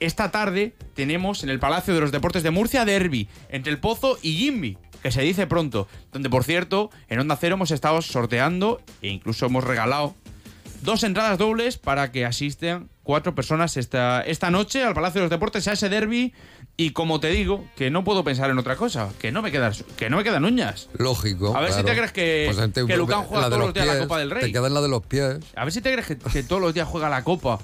Esta tarde tenemos en el Palacio de los Deportes de Murcia Derby entre el Pozo y Jimmy, que se dice pronto, donde por cierto en Onda Cero hemos estado sorteando e incluso hemos regalado dos entradas dobles para que asisten cuatro personas esta, esta noche al Palacio de los Deportes a ese derby y como te digo, que no puedo pensar en otra cosa, que no me quedan, que no me quedan uñas. Lógico. A ver si te crees que, Pues que Lucán juega la todos los los días la Copa del Rey. Te queda en la de los pies. A ver si te crees que, que todos los días juega la Copa.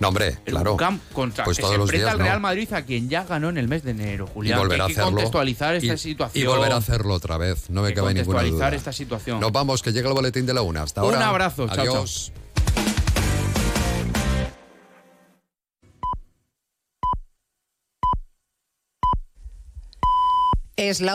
No, hombre, El claro. Contra Pues que todos se los enfrenta días al no. Real Madrid a quien ya ganó en el mes de enero, y Julián. volver a Hay que hacerlo. contextualizar esta y, situación. Y volver a hacerlo otra vez. No me cabe ninguna contextualizar duda. esta situación. Nos vamos, que llega el boletín de la una. Hasta Un ahora. abrazo, chao, chao. Adiós. Es la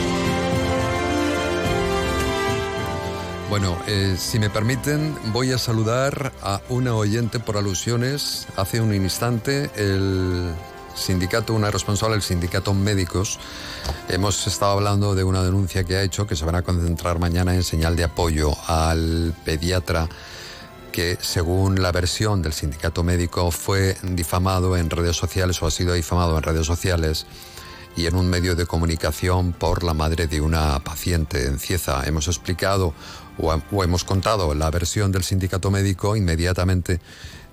Bueno, eh, si me permiten, voy a saludar a una oyente por alusiones. Hace un instante, el sindicato, una responsable del sindicato médicos, hemos estado hablando de una denuncia que ha hecho que se van a concentrar mañana en señal de apoyo al pediatra que según la versión del sindicato médico fue difamado en redes sociales o ha sido difamado en redes sociales y en un medio de comunicación por la madre de una paciente en Cieza. Hemos explicado o, o hemos contado la versión del sindicato médico. Inmediatamente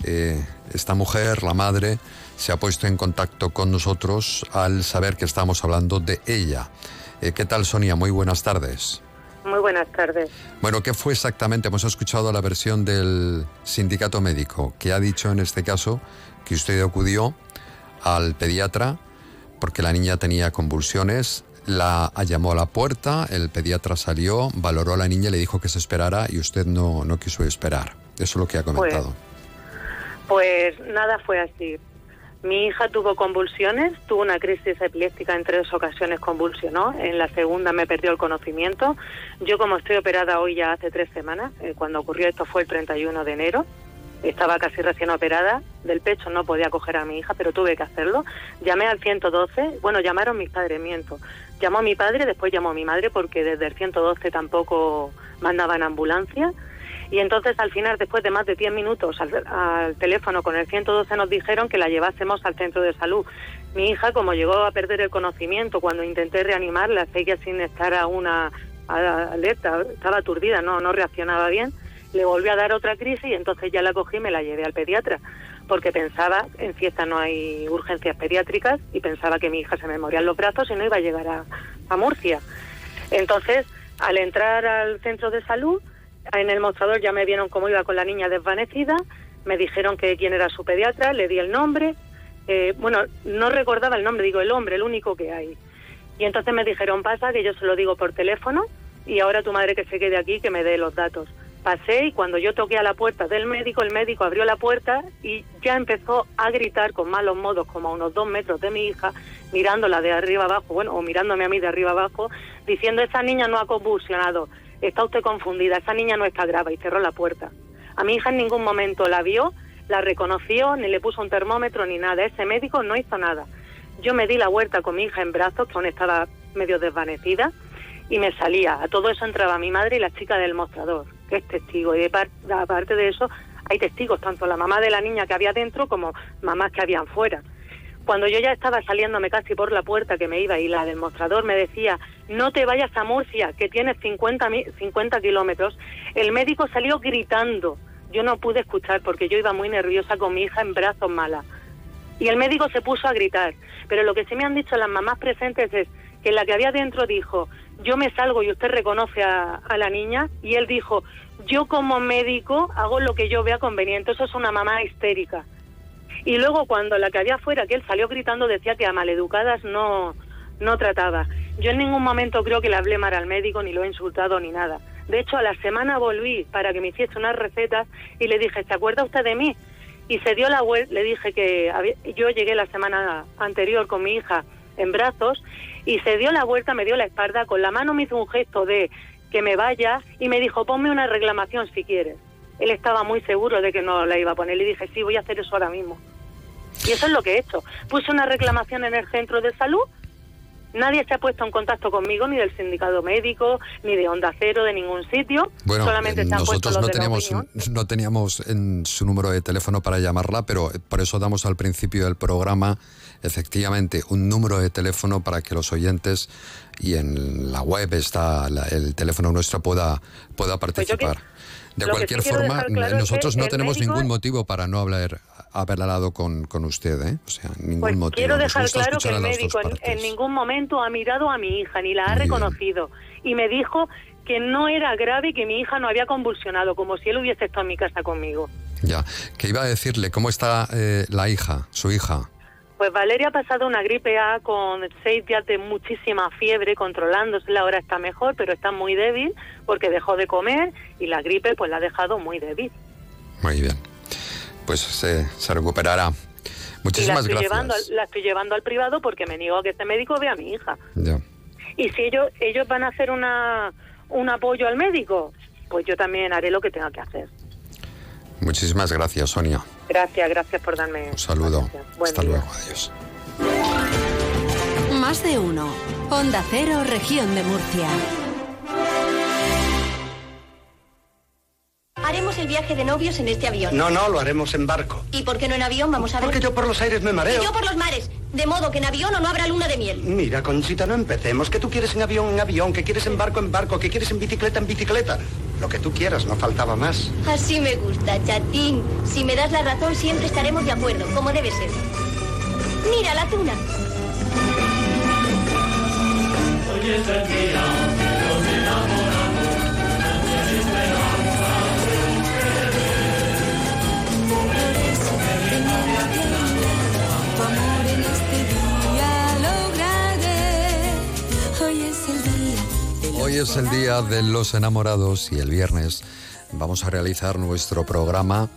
eh, esta mujer, la madre, se ha puesto en contacto con nosotros al saber que estamos hablando de ella. Eh, ¿Qué tal, Sonia? Muy buenas tardes. Muy buenas tardes. Bueno, ¿qué fue exactamente? Hemos escuchado la versión del sindicato médico, que ha dicho en este caso que usted acudió al pediatra porque la niña tenía convulsiones, la llamó a la puerta, el pediatra salió, valoró a la niña y le dijo que se esperara y usted no, no quiso esperar. Eso es lo que ha comentado. Pues nada fue así. Mi hija tuvo convulsiones, tuvo una crisis epiléptica en tres ocasiones convulsionó, en la segunda me perdió el conocimiento. Yo como estoy operada hoy ya hace tres semanas, eh, cuando ocurrió esto fue el 31 de enero, estaba casi recién operada del pecho, no podía coger a mi hija, pero tuve que hacerlo. Llamé al 112, bueno, llamaron mis padres, miento. Llamó a mi padre, después llamó a mi madre porque desde el 112 tampoco mandaban ambulancia. Y entonces al final, después de más de 10 minutos al, teléfono con el 112 nos dijeron que la llevásemos al centro de salud. Mi hija, como llegó a perder el conocimiento cuando intenté reanimarla, seguía sin estar a una alerta, estaba aturdida, no, no reaccionaba bien. Le volvió a dar otra crisis y entonces ya la cogí y me la llevé al pediatra, porque pensaba, en fiesta no hay urgencias pediátricas, y pensaba que mi hija se me moría en los brazos y no iba a llegar a, Murcia. Entonces, al entrar al centro de salud, en el mostrador ya me vieron cómo iba con la niña desvanecida, me dijeron que quién era su pediatra, le di el nombre, eh, bueno, no recordaba el nombre, digo el hombre, el único que hay. Y entonces me dijeron, pasa, que yo se lo digo por teléfono y ahora tu madre que se quede aquí, que me dé los datos. Pasé y cuando yo toqué a la puerta del médico, el médico abrió la puerta y ya empezó a gritar con malos modos, como a unos dos metros de mi hija, mirándola de arriba abajo, bueno, o mirándome a mí de arriba abajo, diciendo, esa niña no ha convulsionado, está usted confundida, esa niña no está grave, y cerró la puerta. A mi hija en ningún momento la vio, la reconoció, ni le puso un termómetro ni nada. Ese médico no hizo nada. Yo me di la vuelta con mi hija en brazos, que aún estaba medio desvanecida, y me salía. A todo eso entraba mi madre y la chica del mostrador, que es testigo. Y aparte de eso, hay testigos, tanto la mamá de la niña que había dentro como mamás que habían fuera. Cuando yo ya estaba saliéndome casi por la puerta que me iba y la del mostrador me decía, no te vayas a Murcia, que tienes 50, mi- 50 kilómetros, el médico salió gritando. Yo no pude escuchar porque yo iba muy nerviosa con mi hija en brazos mala. Y el médico se puso a gritar. Pero lo que sí me han dicho las mamás presentes es que la que había dentro dijo, yo me salgo y usted reconoce a, la niña. Y él dijo, yo como médico hago lo que yo vea conveniente. Eso es una mamá histérica. Y luego cuando la que había afuera, que él salió gritando, decía que a maleducadas no, no trataba. Yo en ningún momento creo que le hablé mal al médico, ni lo he insultado, ni nada. De hecho, a la semana volví para que me hiciese unas recetas y le dije, ¿se acuerda usted de mí? Y se dio la vuelta, le dije que había- yo llegué la semana anterior con mi hija en brazos y se dio la vuelta, me dio la espalda, con la mano me hizo un gesto de que me vaya y me dijo, ponme una reclamación si quieres. Él estaba muy seguro de que no la iba a poner. Le dije, sí, voy a hacer eso ahora mismo. Y eso es lo que he hecho. Puse una reclamación en el centro de salud. Nadie se ha puesto en contacto conmigo, ni del sindicato médico, ni de Onda Cero, de ningún sitio. Bueno, Solamente se han puesto nosotros no teníamos, no teníamos en su número de teléfono para llamarla, pero por eso damos al principio del programa efectivamente un número de teléfono para que los oyentes y en la web está la- el teléfono nuestro pueda, pueda participar. de Pues lo que cualquier sí forma, claro nosotros no tenemos médico- ningún motivo para no hablar haber hablado con, con usted, ¿eh? O sea, ningún Pues motivo. quiero dejar claro que el médico en ningún momento ha mirado a mi hija, ni la ha reconocido. Y me dijo que no era grave y que mi hija no había convulsionado, como si él hubiese estado en mi casa conmigo. Ya, que iba a decirle, ¿cómo está eh, la hija, su hija? Pues Valeria ha pasado una gripe A con seis días de muchísima fiebre, controlándosela, ahora está mejor, pero está muy débil porque dejó de comer y la gripe pues la ha dejado muy débil. Muy bien. Pues se, se recuperará. y la Muchísimas estoy, gracias. llevando, la estoy llevando al privado porque me niego a que este médico vea a mi hija. Ya. Y si ellos, ellos van a hacer una, un apoyo al médico, pues yo también haré lo que tenga que hacer. Muchísimas gracias, Sonia. Gracias, gracias por darme. Un saludo. Buen Hasta día. luego. Adiós. Más de uno. Onda Cero, región de Murcia. Haremos el viaje de novios en este avión. No, no, lo haremos en barco. ¿Y por qué no en avión? Vamos a ver. Porque yo por los aires me mareo. Y yo por los mares. De modo que en avión o no habrá luna de miel. Mira, Conchita, no empecemos. ¿Qué tú quieres en avión en avión? ¿Qué quieres en barco en barco? ¿Qué quieres en bicicleta en bicicleta? Lo que tú quieras, no faltaba más. Así me gusta, chatín. Si me das la razón, siempre estaremos de acuerdo, como debe ser. Mira la tuna. Hoy es el día de los enamorados y el viernes vamos a realizar nuestro programa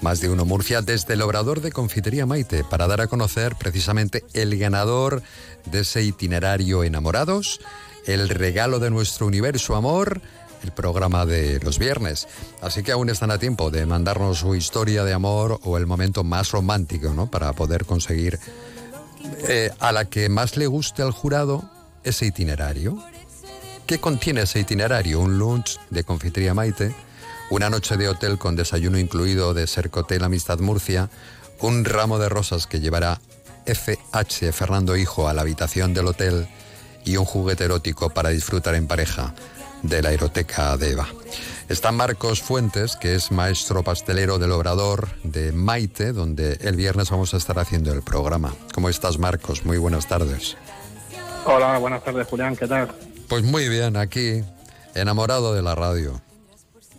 Más de Uno Murcia desde el Obrador de Confitería Maite para dar a conocer precisamente el ganador de ese itinerario Enamorados, el regalo de nuestro universo amor, el programa de los viernes. Así que aún están a tiempo de mandarnos su historia de amor o el momento más romántico, ¿no? Para poder conseguir eh, a la que más le guste al jurado ese itinerario. ¿Qué contiene ese itinerario? Un lunch de confitería Maite, una noche de hotel con desayuno incluido de Sercotel Amistad Murcia, un ramo de rosas que llevará FH Fernando Hijo a la habitación del hotel y un juguete erótico para disfrutar en pareja de la eroteca de Eva. Está Marcos Fuentes, que es maestro pastelero del Obrador de Maite, donde el viernes vamos a estar haciendo el programa. ¿Cómo estás, Marcos? Muy buenas tardes. Hola, buenas tardes, Julián, ¿qué tal? Pues muy bien, aquí, enamorado de la radio.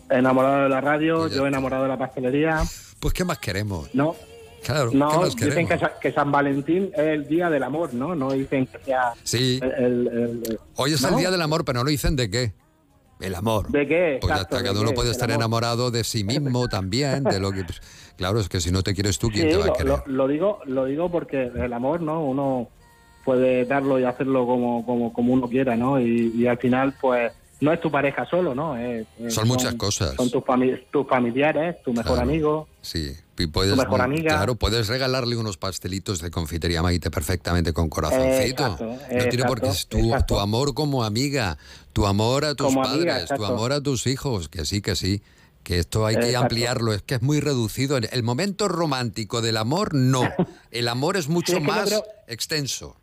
Enamorado de la radio, yo enamorado de la pastelería. Pues, ¿qué más queremos? No, Claro, ¿qué no, más dicen que, Sa- que San Valentín es el día del amor, ¿no? No dicen que sea Sí. el... el- el- Hoy es ¿no? el día del amor, pero no lo dicen de qué. El amor. ¿De qué? Pues Exacto, hasta ¿de cada uno qué? puede estar amor. enamorado de sí mismo también, de lo que... pues, claro, es que si no te quieres tú, ¿quién Sí, te va a querer? lo- lo digo, lo digo porque el amor, ¿no? Uno puede darlo y hacerlo como, como, como uno quiera, ¿no? Y, y al final, pues, no es tu pareja solo, ¿no? Es- Son muchas cosas. Son tus, fami- tus familiares, tu mejor Claro. amigo. Sí, y puedes, Tu mejor amiga. Claro, puedes regalarle unos pastelitos de confitería Maite perfectamente con corazoncito. Exacto, no tiene por qué tu, tu amor como amiga, tu amor a tus Como padres, amiga, tu amor a tus hijos, que sí, que sí. Que esto hay que Exacto. ampliarlo, es que es muy reducido. El momento romántico del amor, no. El amor es mucho Sí, es que yo más creo- extenso.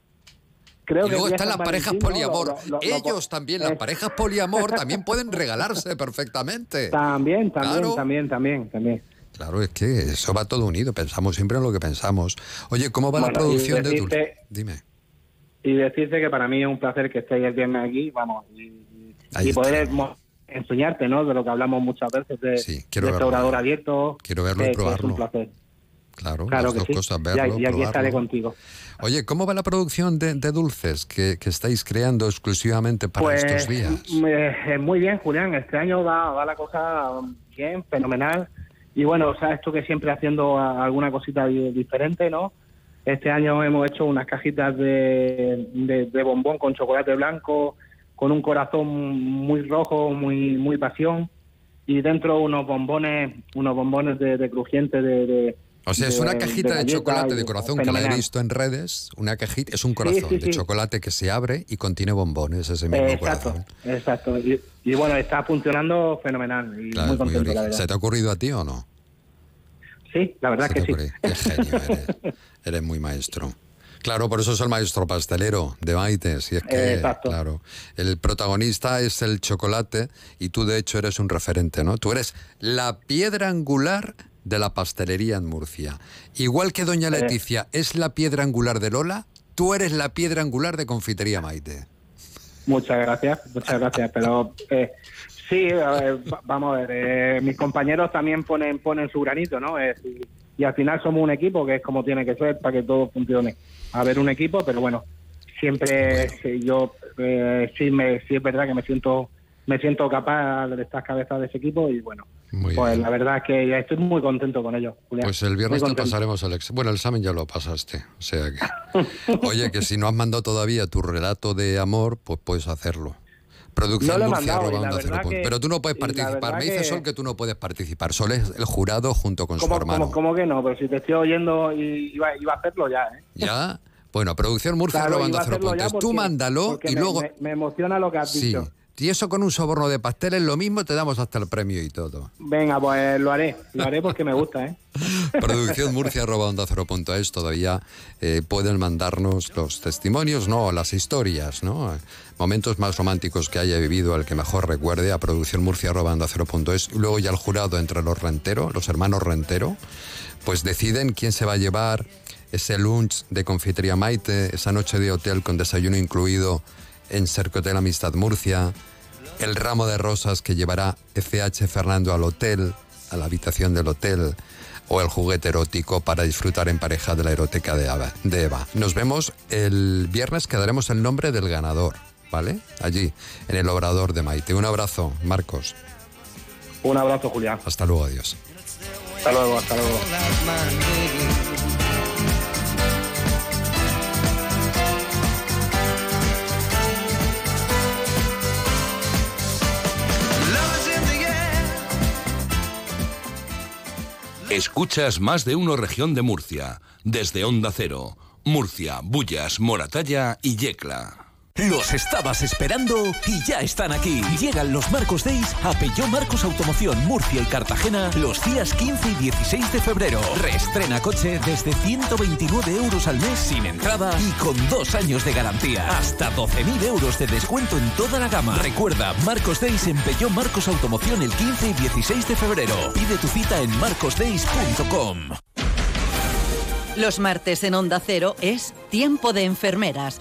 Creo y luego que están las parejas poliamor. Lo- lo- lo- Ellos también, las parejas poliamor, también pueden regalarse perfectamente. También, también, Claro. también, también, también. Claro, es que eso va todo unido, pensamos siempre en lo que pensamos. Oye, ¿cómo va la Bueno, y producción de tu... decirte- Dime. Y decirte que para mí es un placer que estéis el viernes aquí, vamos, y, y- y poder enseñarte, ¿no? De lo que hablamos muchas veces de, quiero de verlo. restaurador abierto. Quiero verlo y que- Es probarlo. un placer. Claro, Claro las que dos sí. cosas, verlo, y, aquí estaré contigo. Oye, ¿cómo va la producción de, de dulces que, que estáis creando exclusivamente para pues estos días? eh, muy bien, Julián. Este año va, va la cosa bien, fenomenal. Y bueno, sabes tú que siempre haciendo a- alguna cosita di- diferente, ¿no? Este año hemos hecho unas cajitas de, de, de bombón con chocolate blanco, con un corazón muy rojo, muy muy pasión, y dentro unos bombones, unos bombones de, de crujiente de- O sea, es una cajita de, chocolate y- de corazón que la he visto en redes. Una cajita, es un corazón sí, de sí. chocolate que se abre y contiene bombones, ese mismo Eh, exacto, corazón. exacto. Y, y bueno, está funcionando fenomenal y Claro, muy contento, la original. verdad. ¿Se te ha ocurrido a ti o no? Sí, la verdad que sí. Qué genio eres. Eres muy maestro. Claro, por eso es el maestro pastelero de Maite. Si es que, exacto. claro, el protagonista es el chocolate y tú de hecho eres un referente, ¿no? Tú eres la piedra angular de la pastelería en Murcia. Igual que Doña Eh. Leticia es la piedra angular de Lola, tú eres la piedra angular de Confitería Maite. Muchas gracias, muchas gracias. Pero eh, sí, va- vamos a ver. eh, mis compañeros también ponen ponen su granito, ¿no? Es- y, y al final somos un equipo que es como tiene que ser para que todo funcione. A ver, un equipo, pero bueno, siempre sí, yo eh, sí me sí es verdad que me siento me siento capaz de estar cabeza de ese equipo y bueno, Muy pues bien. la verdad es que estoy muy contento con ello. Julián. Pues el viernes te pasaremos el examen. Bueno, el examen ya lo pasaste. O sea que. Oye, que si no has mandado todavía tu relato de amor, pues puedes hacerlo. Producción No Murcia, mandado, cero que- Pero tú no puedes participar. Me dice que- Sol que tú no puedes participar. Sol es el jurado junto con su ¿Cómo, hermano. cómo- cómo que no? Pero si te estoy oyendo iba, iba a hacerlo ya, ¿eh? ¿Ya? Bueno, producción Murcia, Claro, a cero hacerlo punto ya es. Tú mándalo y me- luego. Me, me emociona lo que has Sí. dicho. Y eso con un soborno de pasteles, lo mismo te damos hasta el premio y todo. Venga, pues lo haré. Lo haré porque me gusta, ¿eh? Producción Murcia arroba onda cero punto es. Todavía eh, pueden mandarnos los testimonios, no, las historias, ¿no? Momentos más románticos que haya vivido, el que mejor recuerde, a producción Murcia arroba onda cero punto es. Luego ya el jurado entre los Rentero, los hermanos Rentero, pues deciden quién se va a llevar ese lunch de confitería Maite, esa noche de hotel con desayuno incluido en Cercotel Amistad Murcia, el ramo de rosas que llevará FH Fernando al hotel, a la habitación del hotel, o el juguete erótico para disfrutar en pareja de la eroteca de Eva. de Eva. Nos vemos el viernes, que daremos el nombre del ganador, ¿vale? Allí, en el obrador de Maite. Un abrazo, Marcos. Un abrazo, Julián. Hasta luego, adiós. Hasta luego, hasta luego. Escuchas más de uno región de Murcia, desde Onda Cero, Murcia, Bullas, Moratalla y Yecla. Los estabas esperando y ya están aquí. Llegan los Marcos Days a Peugeot Marcos Automoción Murcia y Cartagena los días 15 y 16 de febrero. Reestrena coche desde 129 euros al mes sin entrada y con dos años de garantía. Hasta 12.000 euros de descuento en toda la gama. Recuerda, Marcos Days en Peugeot Marcos Automoción el 15 y 16 de febrero. Pide tu cita en marcosdays.com. Los martes en Onda Cero es Tiempo de Enfermeras,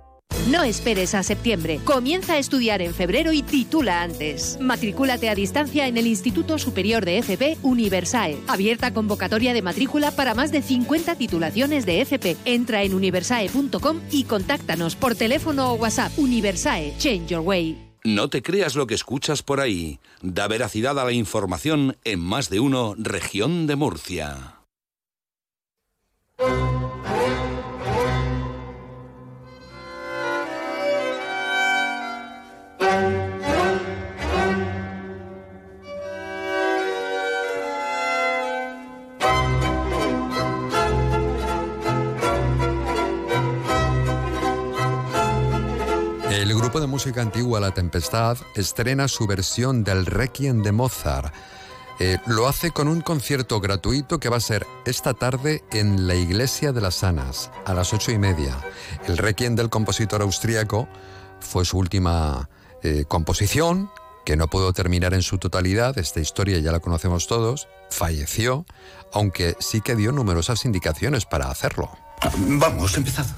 No esperes a septiembre. Comienza a estudiar en febrero y titula antes. Matricúlate a distancia en el Instituto Superior de FP Universae. Abierta convocatoria de matrícula para más de 50 titulaciones de FP. Entra en universae.com y contáctanos por teléfono o WhatsApp. Universae, Change Your Way. No te creas lo que escuchas por ahí. Da veracidad a la información en más de uno región de Murcia. El grupo de música antigua La Tempestad estrena su versión del Requiem de Mozart. Eh, lo hace con un concierto gratuito que va a ser esta tarde en la Iglesia de las Anas, a las ocho y media. El Requiem del compositor austríaco fue su última eh, composición, que no pudo terminar en su totalidad, esta historia ya la conocemos todos, falleció, aunque sí que dio numerosas indicaciones para hacerlo. Vamos, empezado.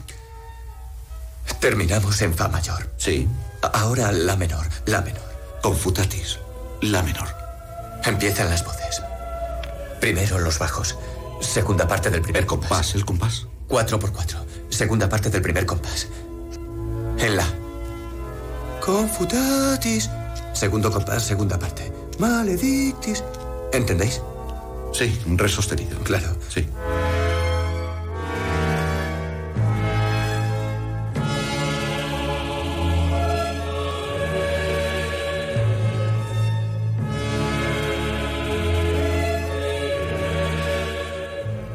Terminamos en Fa mayor. Sí. Ahora la menor, la menor. Confutatis, la menor. Empiezan las voces. Primero los bajos. Segunda parte del primer compás. el compás. Cuatro por cuatro. Segunda parte del primer compás. En la. Confutatis. Segundo compás, segunda parte. Maledictis. ¿Entendéis? Sí, un re sostenido. Claro. Sí.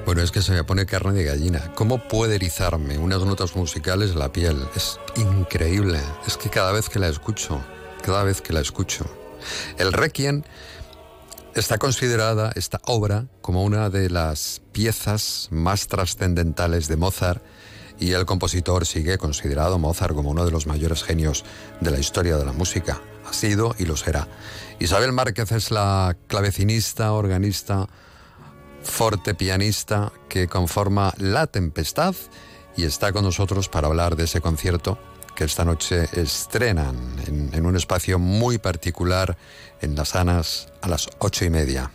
Bueno, es que se me pone carne de gallina. ¿Cómo puede erizarme unas notas musicales la piel? Es increíble. Es que cada vez que la escucho, cada vez que la escucho. El Requiem está considerada, esta obra, como una de las piezas más trascendentales de Mozart y el compositor sigue considerado Mozart como uno de los mayores genios de la historia de la música. Ha sido y lo será. Isabel Márquez es la clavecinista, organista, forte pianista que conforma La Tempestad y está con nosotros para hablar de ese concierto que esta noche estrenan en, en un espacio muy particular en Las Anas a las ocho y media.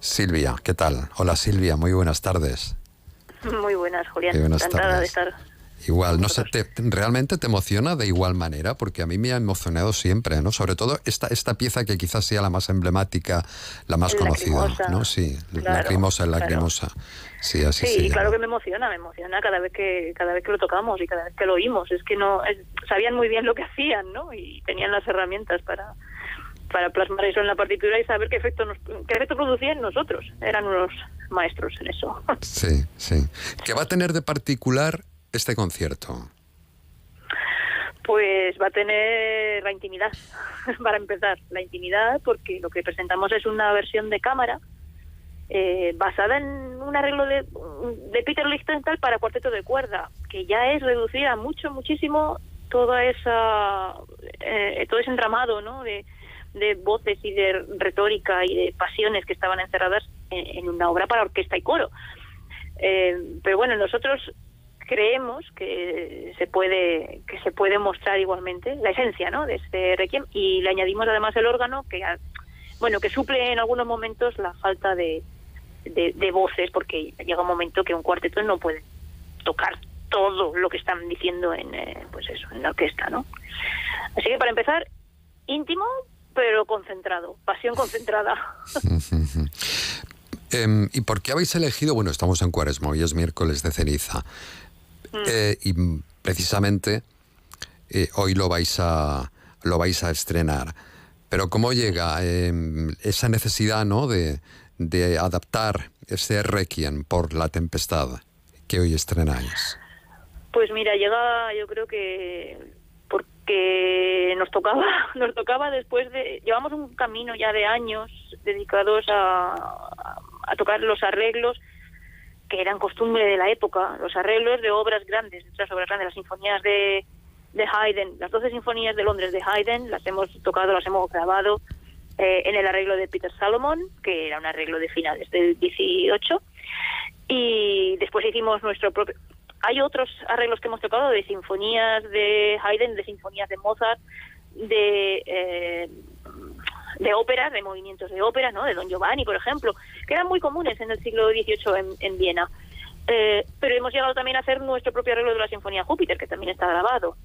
Silvia, ¿qué tal? Hola Silvia, muy buenas tardes. Muy buenas, Julián. Muy buenas Encantada tardes. de estar. Igual, no sé, te- ¿realmente te emociona de igual manera? Porque a mí me ha emocionado siempre, ¿no? Sobre todo esta, esta pieza que quizás sea la más emblemática, la más conocida, Lacrimosa. ¿no? Sí, Claro, lacrimosa, claro. lacrimosa. Sí, así Sí, claro que me emociona, me emociona cada vez que cada vez que lo tocamos y cada vez que lo oímos. Es que no es- sabían muy bien lo que hacían, ¿no? Y tenían las herramientas para para plasmar eso en la partitura y saber qué efecto nos, qué efecto producía en nosotros. Eran unos maestros en eso. Sí, sí. ¿Qué va a tener de particular este concierto? Pues va a tener la intimidad, para empezar, la intimidad, porque lo que presentamos es una versión de cámara eh, basada en un arreglo de, de Peter Lichtenthal para cuarteto de cuerda, que ya es reducir a mucho, muchísimo toda esa, eh, todo ese entramado, ¿no? De, de voces y de retórica y de pasiones que estaban encerradas en, en una obra para orquesta y coro. Eh, pero bueno, nosotros creemos que se puede que se puede mostrar igualmente la esencia ¿no? de este requiem y le añadimos además el órgano que ah, bueno que suple en algunos momentos la falta de, de, de voces porque llega un momento que un cuarteto no puede tocar todo lo que están diciendo en eh, pues eso en la orquesta no así que para empezar íntimo pero concentrado pasión concentrada Em, ¿Y por qué habéis elegido? Bueno, estamos en Cuaresma, hoy es miércoles de ceniza. Eh, y precisamente eh, hoy lo vais a lo vais a estrenar. Pero cómo llega em, esa necesidad, ¿no? De, de adaptar ese requiem por la tempestad que hoy estrenáis. Pues mira, llega yo creo que porque nos tocaba, nos tocaba después de, llevamos un camino ya de años dedicados a, a tocar los arreglos que eran costumbre de la época, los arreglos de obras grandes, de otras obras grandes, las sinfonías de, de Haydn, las 12 sinfonías de Londres de Haydn, las hemos tocado, las hemos grabado eh, en el arreglo de Peter Salomon, que era un arreglo de finales del 18, y después hicimos nuestro propio... Hay otros arreglos que hemos tocado de sinfonías de Haydn, de sinfonías de Mozart, de... eh, de óperas, de movimientos de ópera, ¿no? De Don Giovanni, por ejemplo, que eran muy comunes en el siglo XVIII en, en Viena. Eh, pero hemos llegado también a hacer nuestro propio arreglo de la Sinfonía Júpiter, que también está grabado.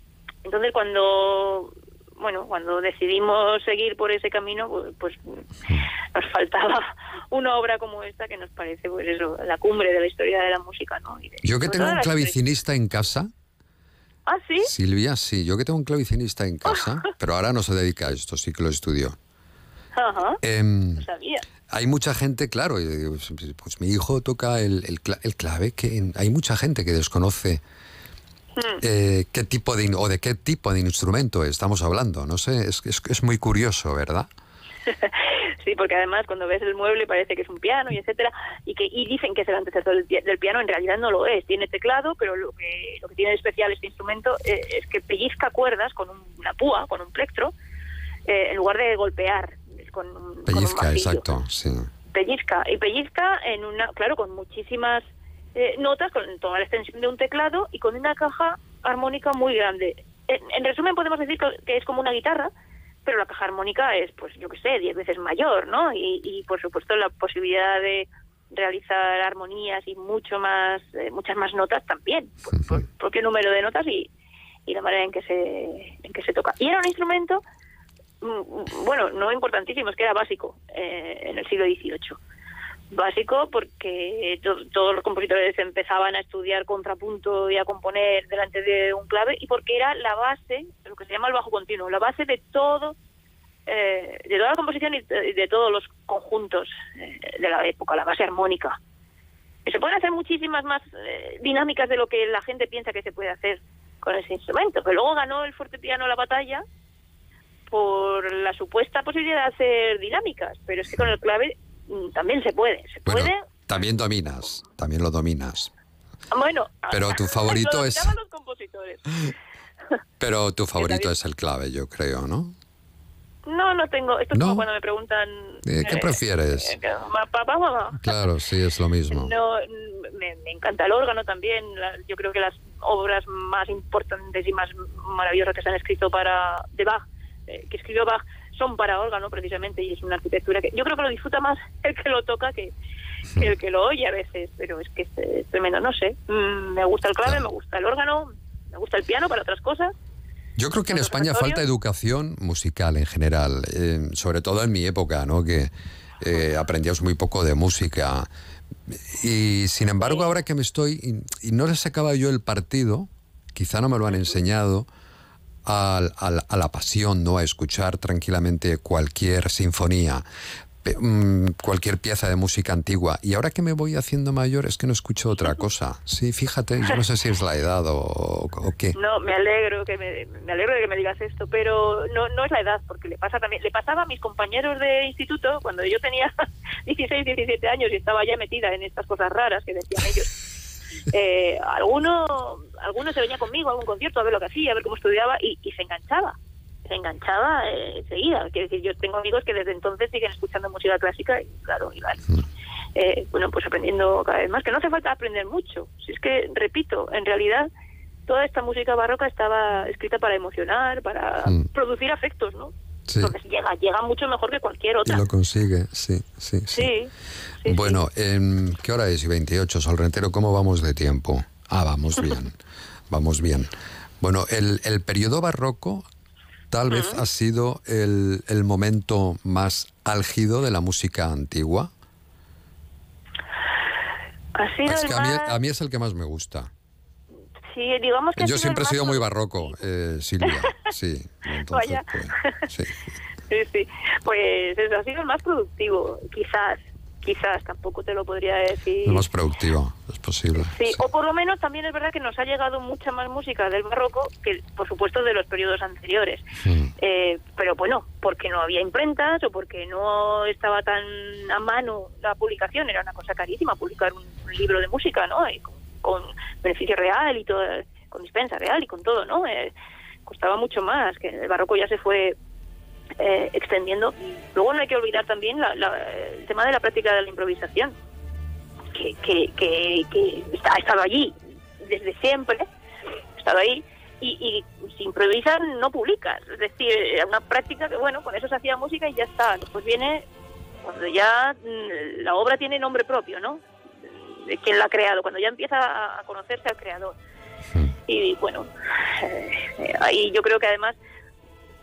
Entonces, cuando bueno, cuando decidimos seguir por ese camino, pues, pues, nos faltaba una obra como esta que nos parece, pues eso, la cumbre de la historia de la música, ¿no? De- Yo que tengo un clavicinista en casa, Ah, sí. Silvia, sí, yo que tengo un clavicinista en casa, pero ahora no se dedica a esto, sí que lo estudió. Ajá. Em, No sabía. Hay mucha gente, claro, digo, pues, mi hijo toca el, el el clave, que hay mucha gente que desconoce Eh, ¿Qué tipo de o de qué tipo de instrumento estamos hablando? No sé, es, es, es muy curioso, ¿verdad? Sí, porque además cuando ves el mueble parece que es un piano y etcétera, y que y dicen que es el antecesor del, pi- del piano, en realidad no lo es. Tiene teclado, pero lo que, lo que tiene de especial este instrumento eh, es que pellizca cuerdas con un- una púa, con un plectro, eh, en lugar de golpear con un, con un Pellizca, exacto, sí. Pellizca, y pellizca en una, claro, con muchísimas eh, notas, con toda la extensión de un teclado y con una caja armónica muy grande. En, en resumen podemos decir que, que es como una guitarra, pero la caja armónica es, pues yo qué sé, diez veces mayor, ¿no? Y, y por supuesto la posibilidad de realizar armonías y mucho más, eh, muchas más notas también, por, por propio número de notas y, y la manera en que se, en que se toca. Y era un instrumento, bueno, no importantísimo, es que era básico eh, en el siglo XVIII. Básico porque to- todos los compositores empezaban a estudiar contrapunto y a componer delante de un clave y porque era la base, lo que se llama el bajo continuo, la base de todo, eh, de toda la composición y de, todos los conjuntos eh, de la época, la base armónica. Se pueden hacer muchísimas más eh, dinámicas de lo que la gente piensa que se puede hacer con ese instrumento, pero luego ganó el fortepiano la batalla por la supuesta posibilidad de hacer dinámicas, pero es que con el clave mm, también se puede, se Bueno, puede. también dominas, también lo dominas. Bueno, Pero tu favorito lo es- los compositores. Pero tu favorito es el clave, yo creo, ¿no? No, no tengo. Esto es ¿No? como cuando me preguntan. Eh, ¿Qué eh, prefieres? eh, papá, mamá. Claro, sí, es lo mismo. No, mm, me, me encanta el órgano también. La- yo creo que las obras más importantes y más maravillosas que se han escrito para de Bach, eh, que escribió Bach, son para órgano precisamente y es una arquitectura que yo creo que lo disfruta más el que lo toca que, que el que lo oye a veces. Pero es que es, eh, tremendo. No sé. Mm, me gusta el clave, me gusta el órgano, me gusta el piano para otras cosas. Yo creo que en España falta educación musical en general, eh, sobre todo en mi época, ¿no? Que eh, aprendíamos muy poco de música. Y sin embargo, ahora que me estoy, y, y no le sacaba yo el partido, quizá no me lo han enseñado, al- al- a la pasión, ¿no? A escuchar tranquilamente cualquier sinfonía, mm, cualquier pieza de música antigua. Y ahora que me voy haciendo mayor es que no escucho otra cosa. Sí, fíjate, yo no sé si es la edad o, o qué. No, me alegro que me, me alegro de que me digas esto, pero no no es la edad, porque le pasa también le pasaba a mis compañeros de instituto cuando yo tenía 16, 17 años y estaba ya metida en estas cosas raras que decían ellos. Eh, alguno alguno se venía conmigo a algún concierto a ver lo que hacía, a ver cómo estudiaba y, y se enganchaba. Se enganchaba eh, enseguida. Quiero decir, yo tengo amigos que desde entonces siguen escuchando música clásica y claro, y eh, bueno, pues aprendiendo cada vez más, que no hace falta aprender mucho. Si es que, repito, en realidad toda esta música barroca estaba escrita para emocionar, para producir afectos, ¿no? Sí. Entonces llega, llega mucho mejor que cualquier Y otra. lo consigue, sí, sí, sí. Sí, bueno, em, ¿qué hora es? Y 28, Sol Rentero, ¿cómo vamos de tiempo? Ah, vamos bien, vamos bien. Bueno, el, el periodo barroco tal vez ha sido el, el momento más álgido de la música antigua. ha sido Es el a mí, más- a mí es el que más me gusta. sí, digamos que Yo siempre he sido más- muy barroco, eh, Silvia, sí. Entonces, Vaya. pues, sí. Sí, sí. Pues eso ha sido el más productivo, quizás. Quizás, tampoco te lo podría decir. El más productivo, es posible. Sí, o por lo menos también es verdad que nos ha llegado mucha más música del barroco que, por supuesto, de los periodos anteriores. Eh, pero bueno, porque no había imprentas o porque no estaba tan a mano la publicación, era una cosa carísima publicar un, un libro de música, ¿no? Y con, con beneficio real y todo, con dispensa real y con todo, ¿no? Eh, costaba mucho más, que el barroco ya se fue eh, extendiendo. Luego no hay que olvidar también la- la- el tema de la práctica de la improvisación, que, que, que, que está, ha estado allí desde siempre, ha estado ahí, y, y si improvisas no publicas. Es decir, era una práctica que, bueno, con eso se hacía música y ya está. Después viene cuando ya mm, la obra tiene nombre propio, ¿no? De quién la ha creado, cuando ya empieza a conocerse al creador. Y bueno, eh, ahí yo creo que además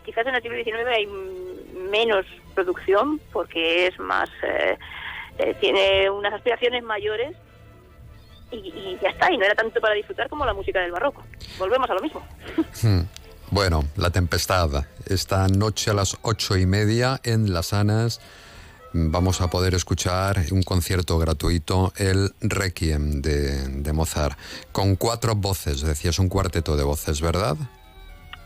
quizás en el siglo XIX hay menos producción porque es más eh, eh, tiene unas aspiraciones mayores y, y ya está y no era tanto para disfrutar como la música del barroco volvemos a lo mismo Hmm. Bueno, La Tempestad. Esta noche a las ocho y media en Las Anas, vamos a poder escuchar un concierto gratuito, el Requiem de, de Mozart, con cuatro voces, decías un cuarteto de voces, ¿verdad?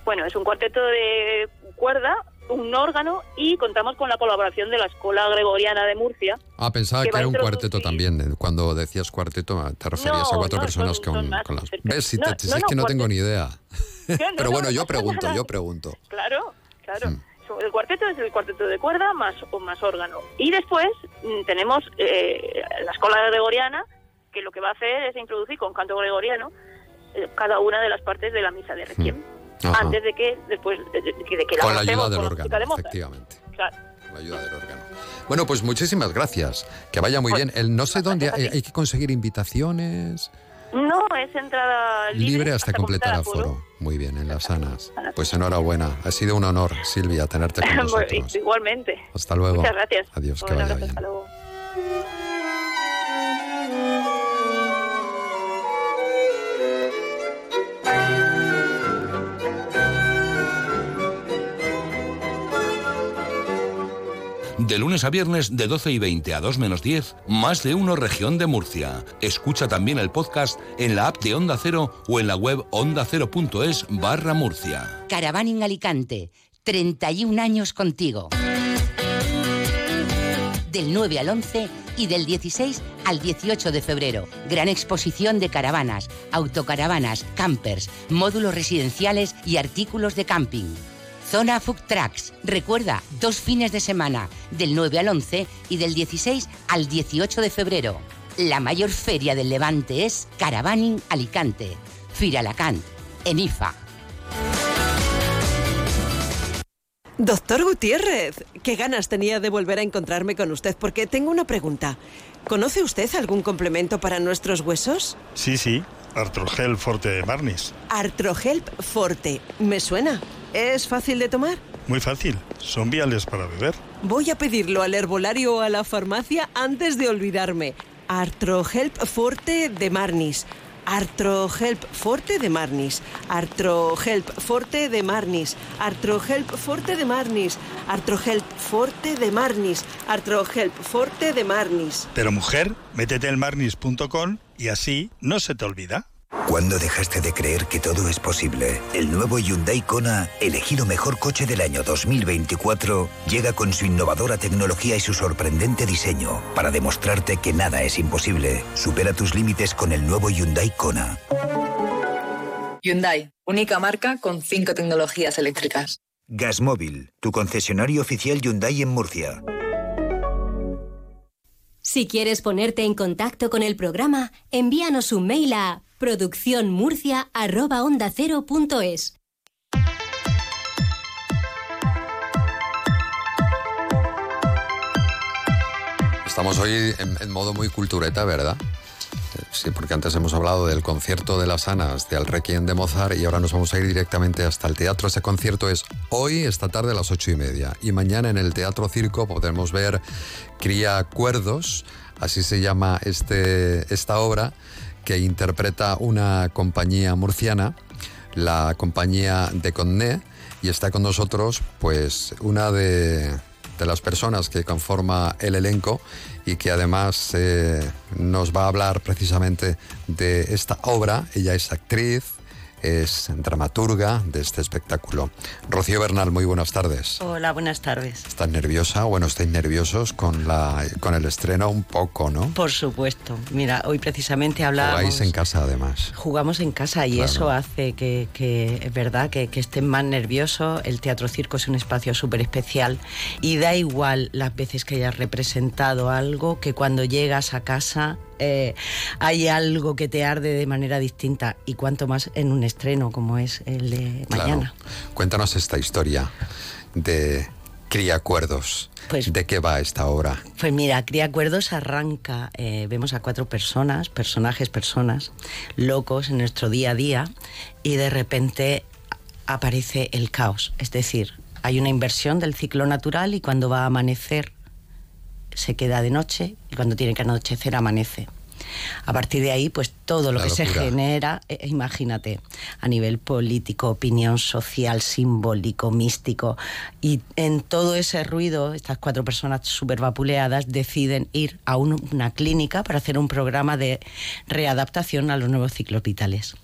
Bueno, es un cuarteto de cuerda, un órgano y contamos con la colaboración de la Escuela Gregoriana de Murcia. Ah, pensaba Que era un cuarteto también. Cuando decías cuarteto, te referías a cuatro no, personas son- con, son más, con las... ¿Ves? Si, te- no, si es que no tengo ni idea. Pero bueno, no yo pregunto, yo pregunto. Claro, claro. El cuarteto es el cuarteto de cuerda más, o más órgano. Y después mm, tenemos eh, la escuela gregoriana, que lo que va a hacer es introducir con canto gregoriano eh, cada una de las partes de la misa de Requiem. Ajá. Antes de que, después de, de- de que la Con la ayuda del órgano, efectivamente. Claro. Con la ayuda del órgano. Bueno, pues muchísimas gracias. Que vaya muy Pues, bien. El, no sé dónde hay, hay que conseguir invitaciones. No, es entrada libre, Libre hasta completar aforo. Muy bien, en las sanas. Pues enhorabuena. Ha sido un honor, Silvia, tenerte con nosotros. Igualmente. Hasta luego. Muchas gracias. Adiós, que vaya bien. hasta luego. De lunes a viernes de 12 y 20 a 2 menos 10, más de uno región de Murcia. Escucha también el podcast en la app de Onda Cero o en la web ondacero.es barra Murcia. Caravaning Alicante, 31 años contigo. Del 9 al 11 y del 16 al 18 de febrero. Gran exposición de caravanas, autocaravanas, campers, módulos residenciales y artículos de camping. Zona Food Trucks. Recuerda, dos fines de semana, del 9 al 11 y del 16 al 18 de febrero. La mayor feria del Levante es Caravaning Alicante. Firalacant, en IFA. Doctor Gutiérrez, qué ganas tenía de volver a encontrarme con usted porque tengo una pregunta. ¿Conoce usted algún complemento para nuestros huesos? Sí, sí, Artrogel Forte de Marnis. Artrohelp Forte. ¿Me suena? ¿Es fácil de tomar? Muy fácil, son viales para beber. Voy a pedirlo al herbolario o a la farmacia antes de olvidarme. Artrohelp Forte de Marnis. Artrohelp Forte de Marnis. Artrohelp Forte de Marnis. Artrohelp Forte de Marnis. Artrohelp Forte de Marnis. Artrohelp Forte de Marnis. Pero mujer, métete en marnis.com y así no se te olvida. ¿Cuándo dejaste de creer que todo es posible? El nuevo Hyundai Kona, elegido mejor coche del año 2024, llega con su innovadora tecnología y su sorprendente diseño para demostrarte que nada es imposible. Supera tus límites con el nuevo Hyundai Kona. Hyundai, única marca con cinco tecnologías eléctricas. Gasmóvil, tu concesionario oficial Hyundai en Murcia. Si quieres ponerte en contacto con el programa, envíanos un mail a producciónmurcia.ondacero.es. Estamos hoy en modo muy cultureta, ¿verdad? Sí, porque antes hemos hablado del concierto de las Anas, de Al Requiem de Mozart, y ahora nos vamos a ir directamente hasta el teatro. Ese concierto es hoy, esta tarde a las ocho y media. Y mañana en el Teatro Circo podremos ver Cría Cuerdos, así se llama este, esta obra, que interpreta una compañía murciana, la compañía de Conné, y está con nosotros, pues, una de, de las personas que conforma el elenco y que además eh, nos va a hablar precisamente de esta obra. Ella es actriz, es dramaturga de este espectáculo. Rocío Bernal, muy buenas tardes. Hola, buenas tardes. ¿Estás nerviosa? Bueno, estáis nerviosos con, la, con el estreno un poco, ¿no? Por supuesto. Mira, hoy precisamente hablábamos... Jugáis en casa además. Jugamos en casa y Claro. eso hace que, que, es verdad, que, que estén más nerviosos. El Teatro Circo es un espacio súper especial y da igual las veces que hayas representado algo que cuando llegas a casa eh, hay algo que te arde de manera distinta y cuanto más en un estreno como es el de mañana. Cuéntanos esta historia de Criacuerdos. Pues- ¿De qué va esta obra? Pues mira, Cría Acuerdos arranca, eh, vemos a cuatro personas, personajes, personas, locos en nuestro día a día y de repente aparece el caos. Es decir, hay una inversión del ciclo natural y cuando va a amanecer se queda de noche y cuando tiene que anochecer amanece. A partir de ahí, pues todo lo La que se genera, eh, imagínate, a nivel político, opinión social, simbólico, místico, y en todo ese ruido, estas cuatro personas súper vapuleadas deciden ir a un- una clínica para hacer un programa de readaptación a los nuevos ciclos vitales.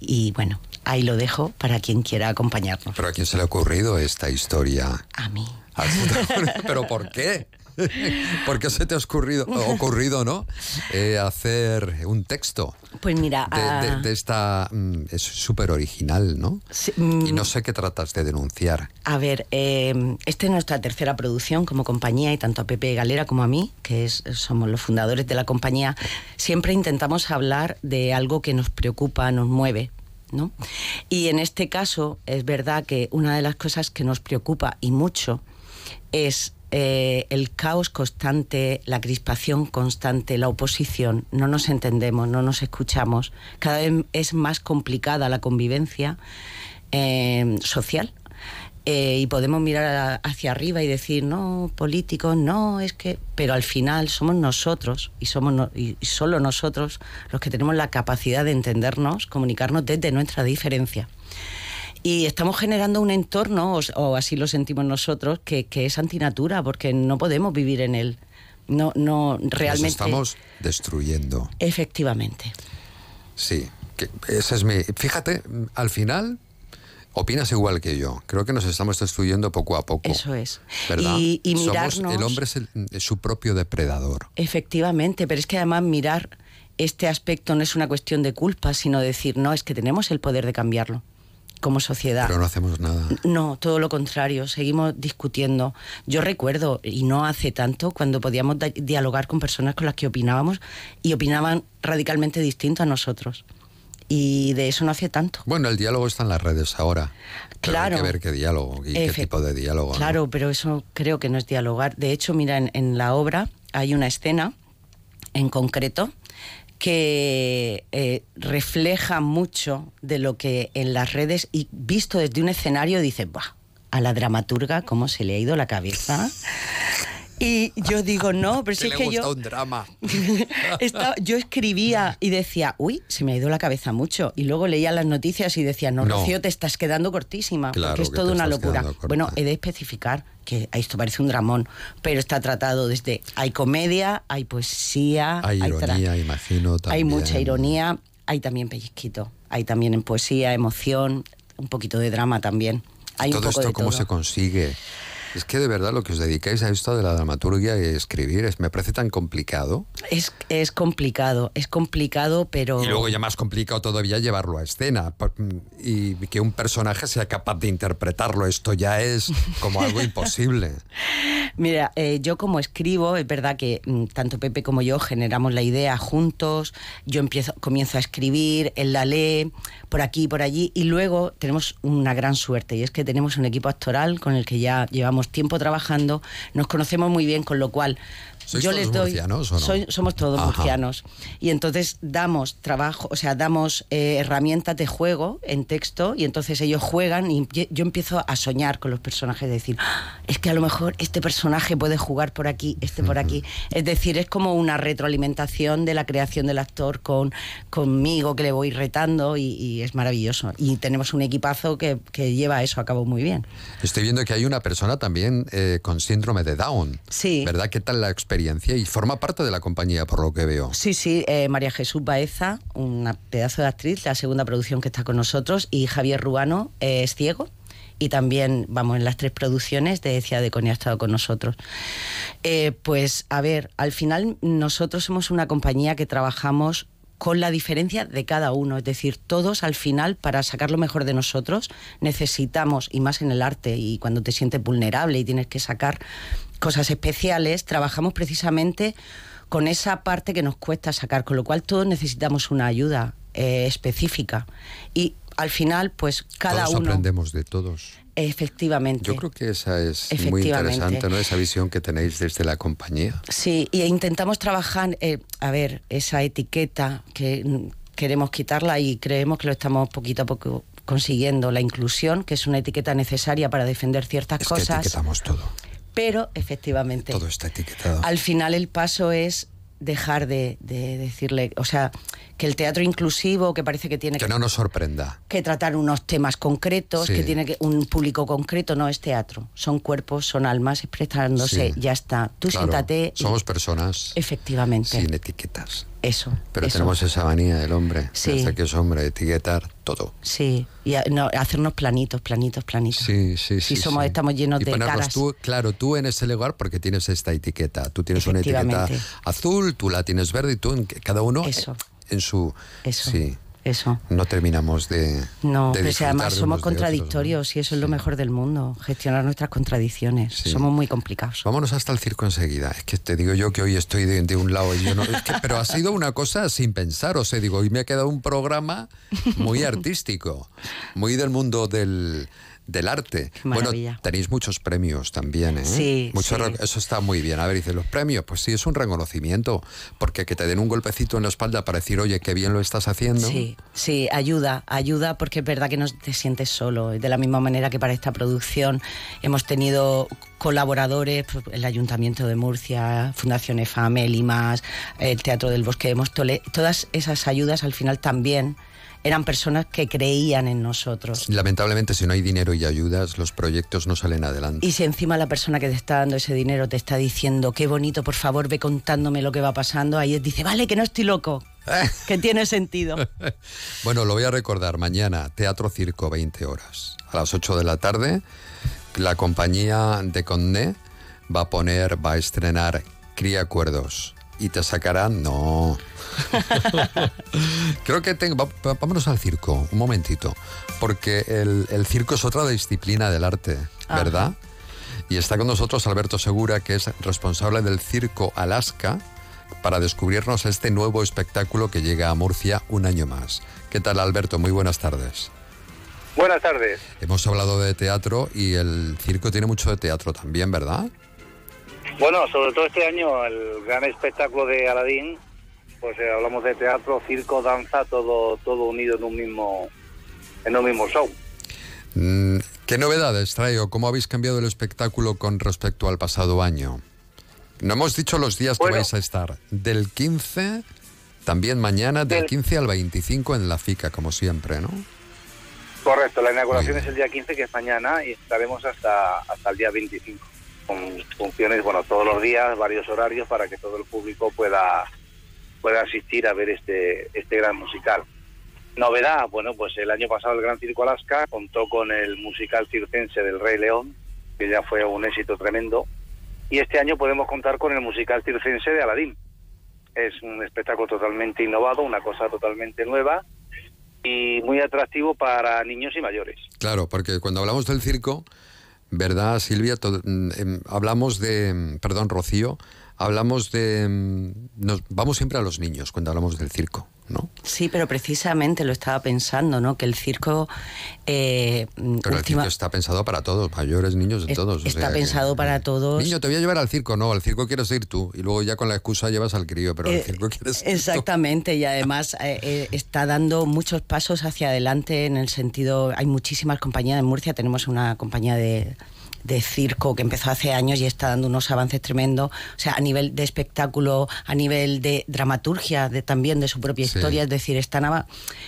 Y bueno, ahí lo dejo para quien quiera acompañarnos. ¿Pero a quién se le ha ocurrido esta historia? A mí. ¿Pero por qué? ¿Por qué se te ha ocurrido, ocurrido ¿no? Eh, hacer un texto Pues mira, de, de- ah, de esta... mm, Es súper original, ¿no? mm. Y no sé qué tratas de denunciar. A ver, eh, esta es nuestra tercera producción como compañía y tanto a Pepe Galera como a mí, que es- somos los fundadores de la compañía, siempre intentamos hablar de algo que nos preocupa, nos mueve. ¿no? Y en este caso es verdad que una de las cosas que nos preocupa y mucho es eh, el caos constante, la crispación constante, la oposición. No nos entendemos, no nos escuchamos. Cada vez es más complicada la convivencia eh, social. Eh, y podemos mirar a- hacia arriba y decir, no, políticos, no, es que... Pero al final somos nosotros y, somos no- y solo nosotros los que tenemos la capacidad de entendernos, comunicarnos desde nuestra diferencia. Y estamos generando un entorno, o, o así lo sentimos nosotros, que, que es antinatura, porque no podemos vivir en él. No, no, Nos realmente. estamos destruyendo. Efectivamente. Sí, que ese es mi... Fíjate, al final opinas igual que yo. Creo que nos estamos destruyendo poco a poco. Eso es. ¿Verdad? Y, y Somos- mirarnos. el hombre es, el- es su propio depredador. Efectivamente, pero es que además mirar este aspecto no es una cuestión de culpa, sino decir, no, es que tenemos el poder de cambiarlo como sociedad. Pero no hacemos nada. No, todo lo contrario, seguimos discutiendo. Yo recuerdo, y no hace tanto, cuando podíamos dialogar con personas con las que opinábamos y opinaban radicalmente distinto a nosotros. Y de eso no hace tanto. Bueno, el diálogo está en las redes ahora. Pero Claro. Hay que ver qué diálogo y qué tipo de diálogo. ¿no? Claro, pero eso creo que no es dialogar. De hecho, mira, en, en la obra hay una escena en concreto que eh, refleja mucho de lo que en las redes y visto desde un escenario dice, Buah, a la dramaturga cómo se le ha ido la cabeza. Y yo digo, no, pero si Que es le que yo... un drama. Estaba- yo escribía y decía, uy, se me ha ido la cabeza mucho. Y luego leía las noticias y decía, no, No. Rocío, te estás quedando cortísima, Claro porque es que toda una locura. Bueno, he de especificar que esto parece un dramón, pero está tratado desde, hay comedia, hay poesía, Hay ironía, imagino. hay También. mucha ironía, hay también pellizquito, hay también en poesía, emoción, un poquito de drama también. Hay un todo poco esto, de ¿cómo todo. se consigue? Es que de verdad lo que os dedicáis a esto de la dramaturgia y escribir es, me parece tan complicado. Es, es complicado, es complicado, pero... Y luego ya más complicado todavía llevarlo a escena por- y que un personaje sea capaz de interpretarlo. Esto ya es como algo imposible. Mira, eh, yo como escribo, es verdad que mm, tanto Pepe como yo generamos la idea juntos, yo empiezo, comienzo a escribir, él la lee, por aquí y por allí, y luego tenemos una gran suerte, y es que tenemos un equipo actoral con el que ya llevamos tiempo trabajando, nos conocemos muy bien, con lo cual ¿Sois yo todos les doy... murcianos o no? Soy- somos todos Ajá. murcianos. Y entonces damos trabajo, o sea, damos eh, herramientas de juego en texto y entonces ellos juegan y yo empiezo a soñar con los personajes, decir, "Ah, es que a lo mejor este personaje puede jugar por aquí, este por aquí. Es decir, es como una retroalimentación de la creación del actor con, conmigo que le voy retando y, y es maravilloso. Y tenemos un equipazo que, que lleva eso a cabo muy bien. Estoy viendo que hay una persona también eh, con síndrome de Down. Sí. ¿Verdad? ¿Qué tal la experiencia? Y forma parte de la compañía, por lo que veo. Sí, sí, eh, María Jesús Baeza, una pedazo de actriz, la segunda producción que está con nosotros, y Javier Ruano eh, es ciego. Y también, vamos, en las tres producciones de Ciudad de Conia ha estado con nosotros. Eh, pues, a ver, al final nosotros somos una compañía que trabajamos con la diferencia de cada uno. Es decir, todos al final, para sacar lo mejor de nosotros, necesitamos, y más en el arte, y cuando te sientes vulnerable y tienes que sacar cosas especiales, trabajamos precisamente con esa parte que nos cuesta sacar, con lo cual todos necesitamos una ayuda eh, específica. Y al final, pues cada Todos uno... aprendemos de todos. Efectivamente. Yo creo que esa es muy interesante, ¿no? Esa visión que tenéis desde la compañía. Sí, y intentamos trabajar, eh, a ver, esa etiqueta que queremos quitarla y creemos que lo estamos poquito a poco consiguiendo, la inclusión, que es una etiqueta necesaria para defender ciertas Es que cosas, etiquetamos todo. Pero efectivamente, Todo está etiquetado. al final el paso es dejar de, de decirle, o sea, que el teatro inclusivo, que parece que tiene Que no nos sorprenda. que tratar unos temas concretos, Sí. que tiene que, un público concreto, no es teatro. Son cuerpos, son almas expresándose, Sí. ya está. Tú Claro, siéntate. y- Somos personas Efectivamente. sin etiquetas. Eso. Pero eso. tenemos esa manía del hombre. Sí. Desde que es hombre, etiquetar todo. Sí, y a- no, hacernos planitos, planitos, planitos. Sí, sí, sí. Si somos, sí. estamos llenos y de ponernos caras. tú, claro, tú en ese lugar porque tienes esta etiqueta. Tú tienes una etiqueta azul, tú la tienes verde y tú, en, cada uno Eso. en su... Eso. Sí. Eso. No terminamos de... No, de pero además de somos contradictorios y eso es lo mejor del mundo, gestionar nuestras contradicciones. Somos muy complicados. Vámonos hasta el circo enseguida. Es que te digo yo que hoy estoy de, de un lado y yo no. es que- pero ha sido una cosa sin pensar. O sea, digo, hoy me ha quedado un programa muy artístico, muy del mundo del, del arte. Bueno, tenéis muchos premios también, ¿eh? Sí, Mucho sí. Eso está muy bien. A ver, dice, los premios, pues sí, es un reconocimiento. Porque que te den un golpecito en la espalda para decir, oye, qué bien lo estás haciendo. Sí, sí, ayuda, ayuda porque es verdad que no te sientes solo. De la misma manera que para esta producción hemos tenido colaboradores, pues, el Ayuntamiento de Murcia, Fundación EFAME, Limas, el Teatro del Bosque de Móstoles, todas esas ayudas al final también eran personas que creían en nosotros. Lamentablemente, si no hay dinero y ayudas, los proyectos no salen adelante. Y si encima la persona que te está dando ese dinero te está diciendo, qué bonito, por favor, ve contándome lo que va pasando, ahí dice, vale, que no estoy loco, que tiene sentido. Bueno, lo voy a recordar mañana, Teatro Circo, 20 horas. A las 8 de la tarde, la compañía de Condé va a poner, va a estrenar Cría Acuerdos. ¿Y te sacarán? No. Creo que tengo... vámonos al circo, un momentito. Porque el, el circo es otra disciplina del arte, ¿verdad? Y está con nosotros Alberto Segura, que es responsable del Circo Alaska, para descubrirnos este nuevo espectáculo que llega a Murcia un año más. ¿Qué tal, Alberto? Muy buenas tardes. Buenas tardes. Hemos hablado de teatro y el circo tiene mucho de teatro también, ¿verdad? Bueno, sobre todo este año, el gran espectáculo de Aladín, pues eh, hablamos de teatro, circo, danza, todo todo unido en un mismo en un mismo show. Mm, ¿Qué novedades traigo? ¿Cómo habéis cambiado el espectáculo con respecto al pasado año? No hemos dicho los días que vais a estar. Del 15, también mañana, del Del- 15 al 25 en la FICA, como siempre, ¿no? Correcto, la inauguración es el día 15, que es mañana, y estaremos hasta, hasta el día 25, con funciones, bueno, todos los días, varios horarios, para que todo el público pueda, pueda asistir a ver este, este gran musical. Novedad, bueno, pues el año pasado el Gran Circo Alaska contó con el musical circense del Rey León, que ya fue un éxito tremendo, y este año podemos contar con el musical circense de Aladín. Es un espectáculo totalmente innovado, una cosa totalmente nueva y muy atractivo para niños y mayores. Claro, porque cuando hablamos del circo, ¿verdad, Silvia? Todo- mm, em, hablamos de, mm, perdón, Rocío, hablamos de... mm, nos, vamos siempre a los niños cuando hablamos del circo, ¿no? Sí, pero precisamente lo estaba pensando, ¿no? Que el circo eh, mm, Pero el circo está pensado para todos, mayores, niños, de todos. o está que- pensado para todos. Niño, te voy a llevar al circo. No, al circo quieres ir tú. Y luego ya con la excusa llevas al crío, pero al Eh, circo quieres ir tú. Exactamente, y además eh, eh, está dando muchos pasos hacia adelante en el sentido, hay muchísimas compañías en Murcia, tenemos una compañía de, de circo que empezó hace años y está dando unos avances tremendos, o sea, a nivel de espectáculo, a nivel de dramaturgia, de, también de su propia Sí. historia, es decir, están,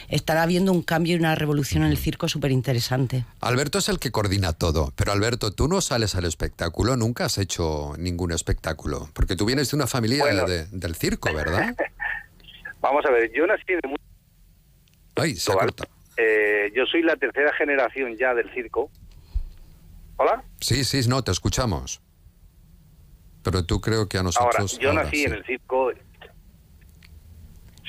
estará habiendo un cambio y una revolución en el circo súper interesante. Alberto es el que coordina todo. Pero Alberto, tú no sales al espectáculo, nunca has hecho ningún espectáculo. Porque tú vienes de una familia Bueno. de- del circo, ¿verdad? Vamos a ver, yo nací de muy Ay, se ha cortado. eh, yo soy la tercera generación ya del circo. Hola. Sí, sí, no, te escuchamos. Pero tú creo que a Ahora, nosotros... yo ahora nací sí. en el circo.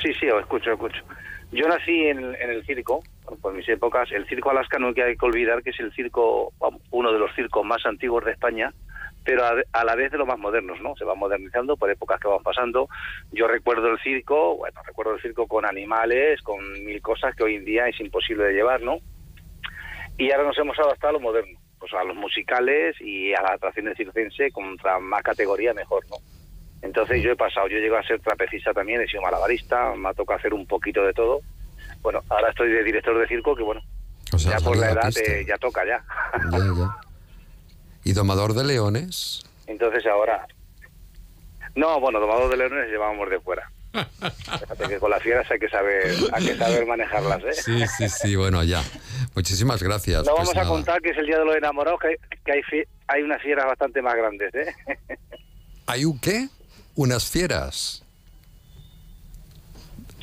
Sí, sí, os escucho, escucho. Yo nací en, en el circo, por mis épocas. El circo Alaska no hay que olvidar que es el circo, uno de los circos más antiguos de España, pero a, a la vez de los más modernos, ¿no? Se va modernizando por épocas que van pasando. Yo recuerdo el circo, bueno, recuerdo el circo con animales, con mil cosas que hoy en día es imposible de llevar, ¿no? Y ahora nos hemos adaptado a lo moderno, pues a los musicales y a la atracción del circense contra más categoría mejor, ¿no? Entonces yo he pasado, yo llego a ser trapecista también, he sido malabarista, me ha tocado hacer un poquito de todo. Bueno, ahora estoy de director de circo, que bueno, O sea, ya por la edad eh, ya toca ya. Ya, ya. ¿Y domador de leones? Entonces ahora... No, bueno, domador de leones llevábamos de fuera. Fíjate que con las fieras hay que saber, hay que saber manejarlas, ¿eh? Sí, sí, sí, bueno, ya. Muchísimas gracias. No Pues vamos a nada. contar que es el día de los enamorados, que hay, que hay, hay unas fieras bastante más grandes, ¿eh? ¿Hay un qué? Unas fieras.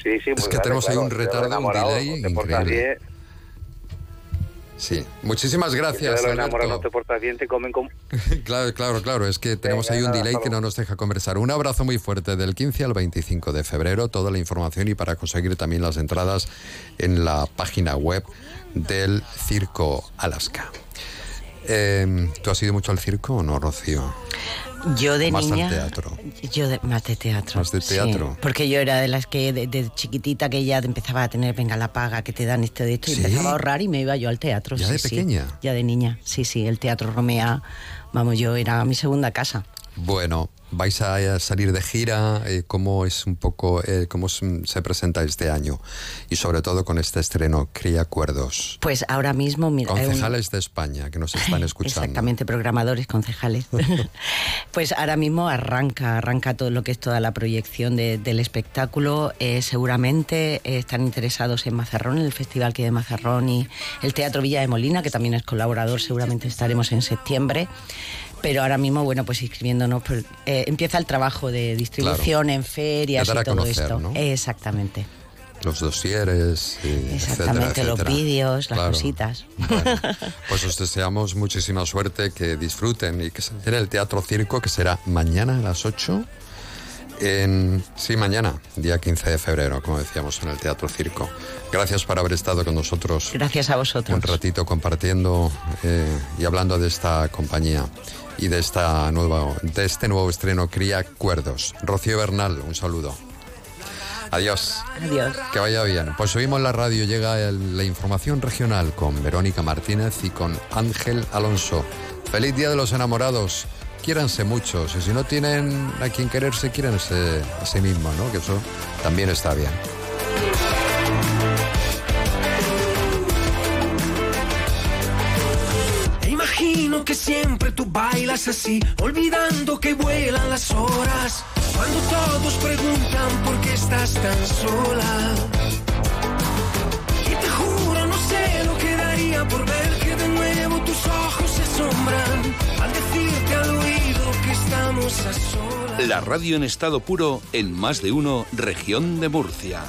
Sí, sí, Es muy que tenemos ahí claro, un de los retardo, un delay increíble. Sí. Muchísimas gracias, no te portas bien, te comen como... Claro, claro, claro. Es que tenemos ahí un delay que no nos deja conversar. Un abrazo muy fuerte del 15 al 25 de febrero. Toda la información y para conseguir también las entradas en la página web del Circo Alaska. Eh, ¿Tú has ido mucho al circo o no, Rocío? Yo de Más niña. teatro. Yo de, más de teatro. Más de sí, teatro. porque yo era de las que de, de chiquitita que ya empezaba a tener, venga, la paga que te dan esto de esto, y empezaba a ahorrar y me iba yo al teatro. ¿Ya sí, de pequeña? Ya de niña, sí, sí. El Teatro Romea, vamos, yo era mi segunda casa. Bueno, vais a salir de gira. eh, ¿Cómo es un poco, eh, cómo se se presenta este año? Y sobre todo con este estreno, Cría Acuerdos. Pues ahora mismo, mira, hay un- Concejales de España que nos están escuchando. Exactamente, programadores, concejales. pues ahora mismo arranca, arranca todo lo que es toda la proyección de- del espectáculo. Eh, seguramente eh, están interesados en Mazarrón, en el festival que hay de Mazarrón y el Teatro Villa de Molina, que también es colaborador, seguramente estaremos en septiembre. Pero ahora mismo, bueno, pues inscribiéndonos, pues, eh, empieza el trabajo de distribución en ferias y todo conocer, esto. ¿no? Exactamente, Los dosieres, y exactamente, etcétera, los etcétera. vídeos, las Claro. cositas. Pues os deseamos muchísima suerte, que disfruten y que se en el Teatro Circo, que será mañana a las 8. En, sí, mañana, día 15 de febrero, como decíamos, en el Teatro Circo. Gracias por haber estado con nosotros Gracias a vosotros. un ratito compartiendo eh, y hablando de esta compañía y de, esta nueva, de este nuevo estreno Cría Acuerdos. Rocío Bernal, un saludo. Adiós. Adiós. Que vaya bien. Pues subimos la radio, llega el- la información regional con Verónica Martínez y con Ángel Alonso. Feliz Día de los Enamorados. Quiéranse muchos y si no tienen a quien quererse, quiéranse a sí mismo, ¿no? Que eso también está bien. Que siempre tú bailas así, olvidando que vuelan las horas. Cuando todos preguntan por qué estás tan sola. Y te juro, no sé lo que daría por ver que de nuevo tus ojos se asombran al decirte al oído que estamos a solas. La radio en estado puro en más de uno, región de Murcia.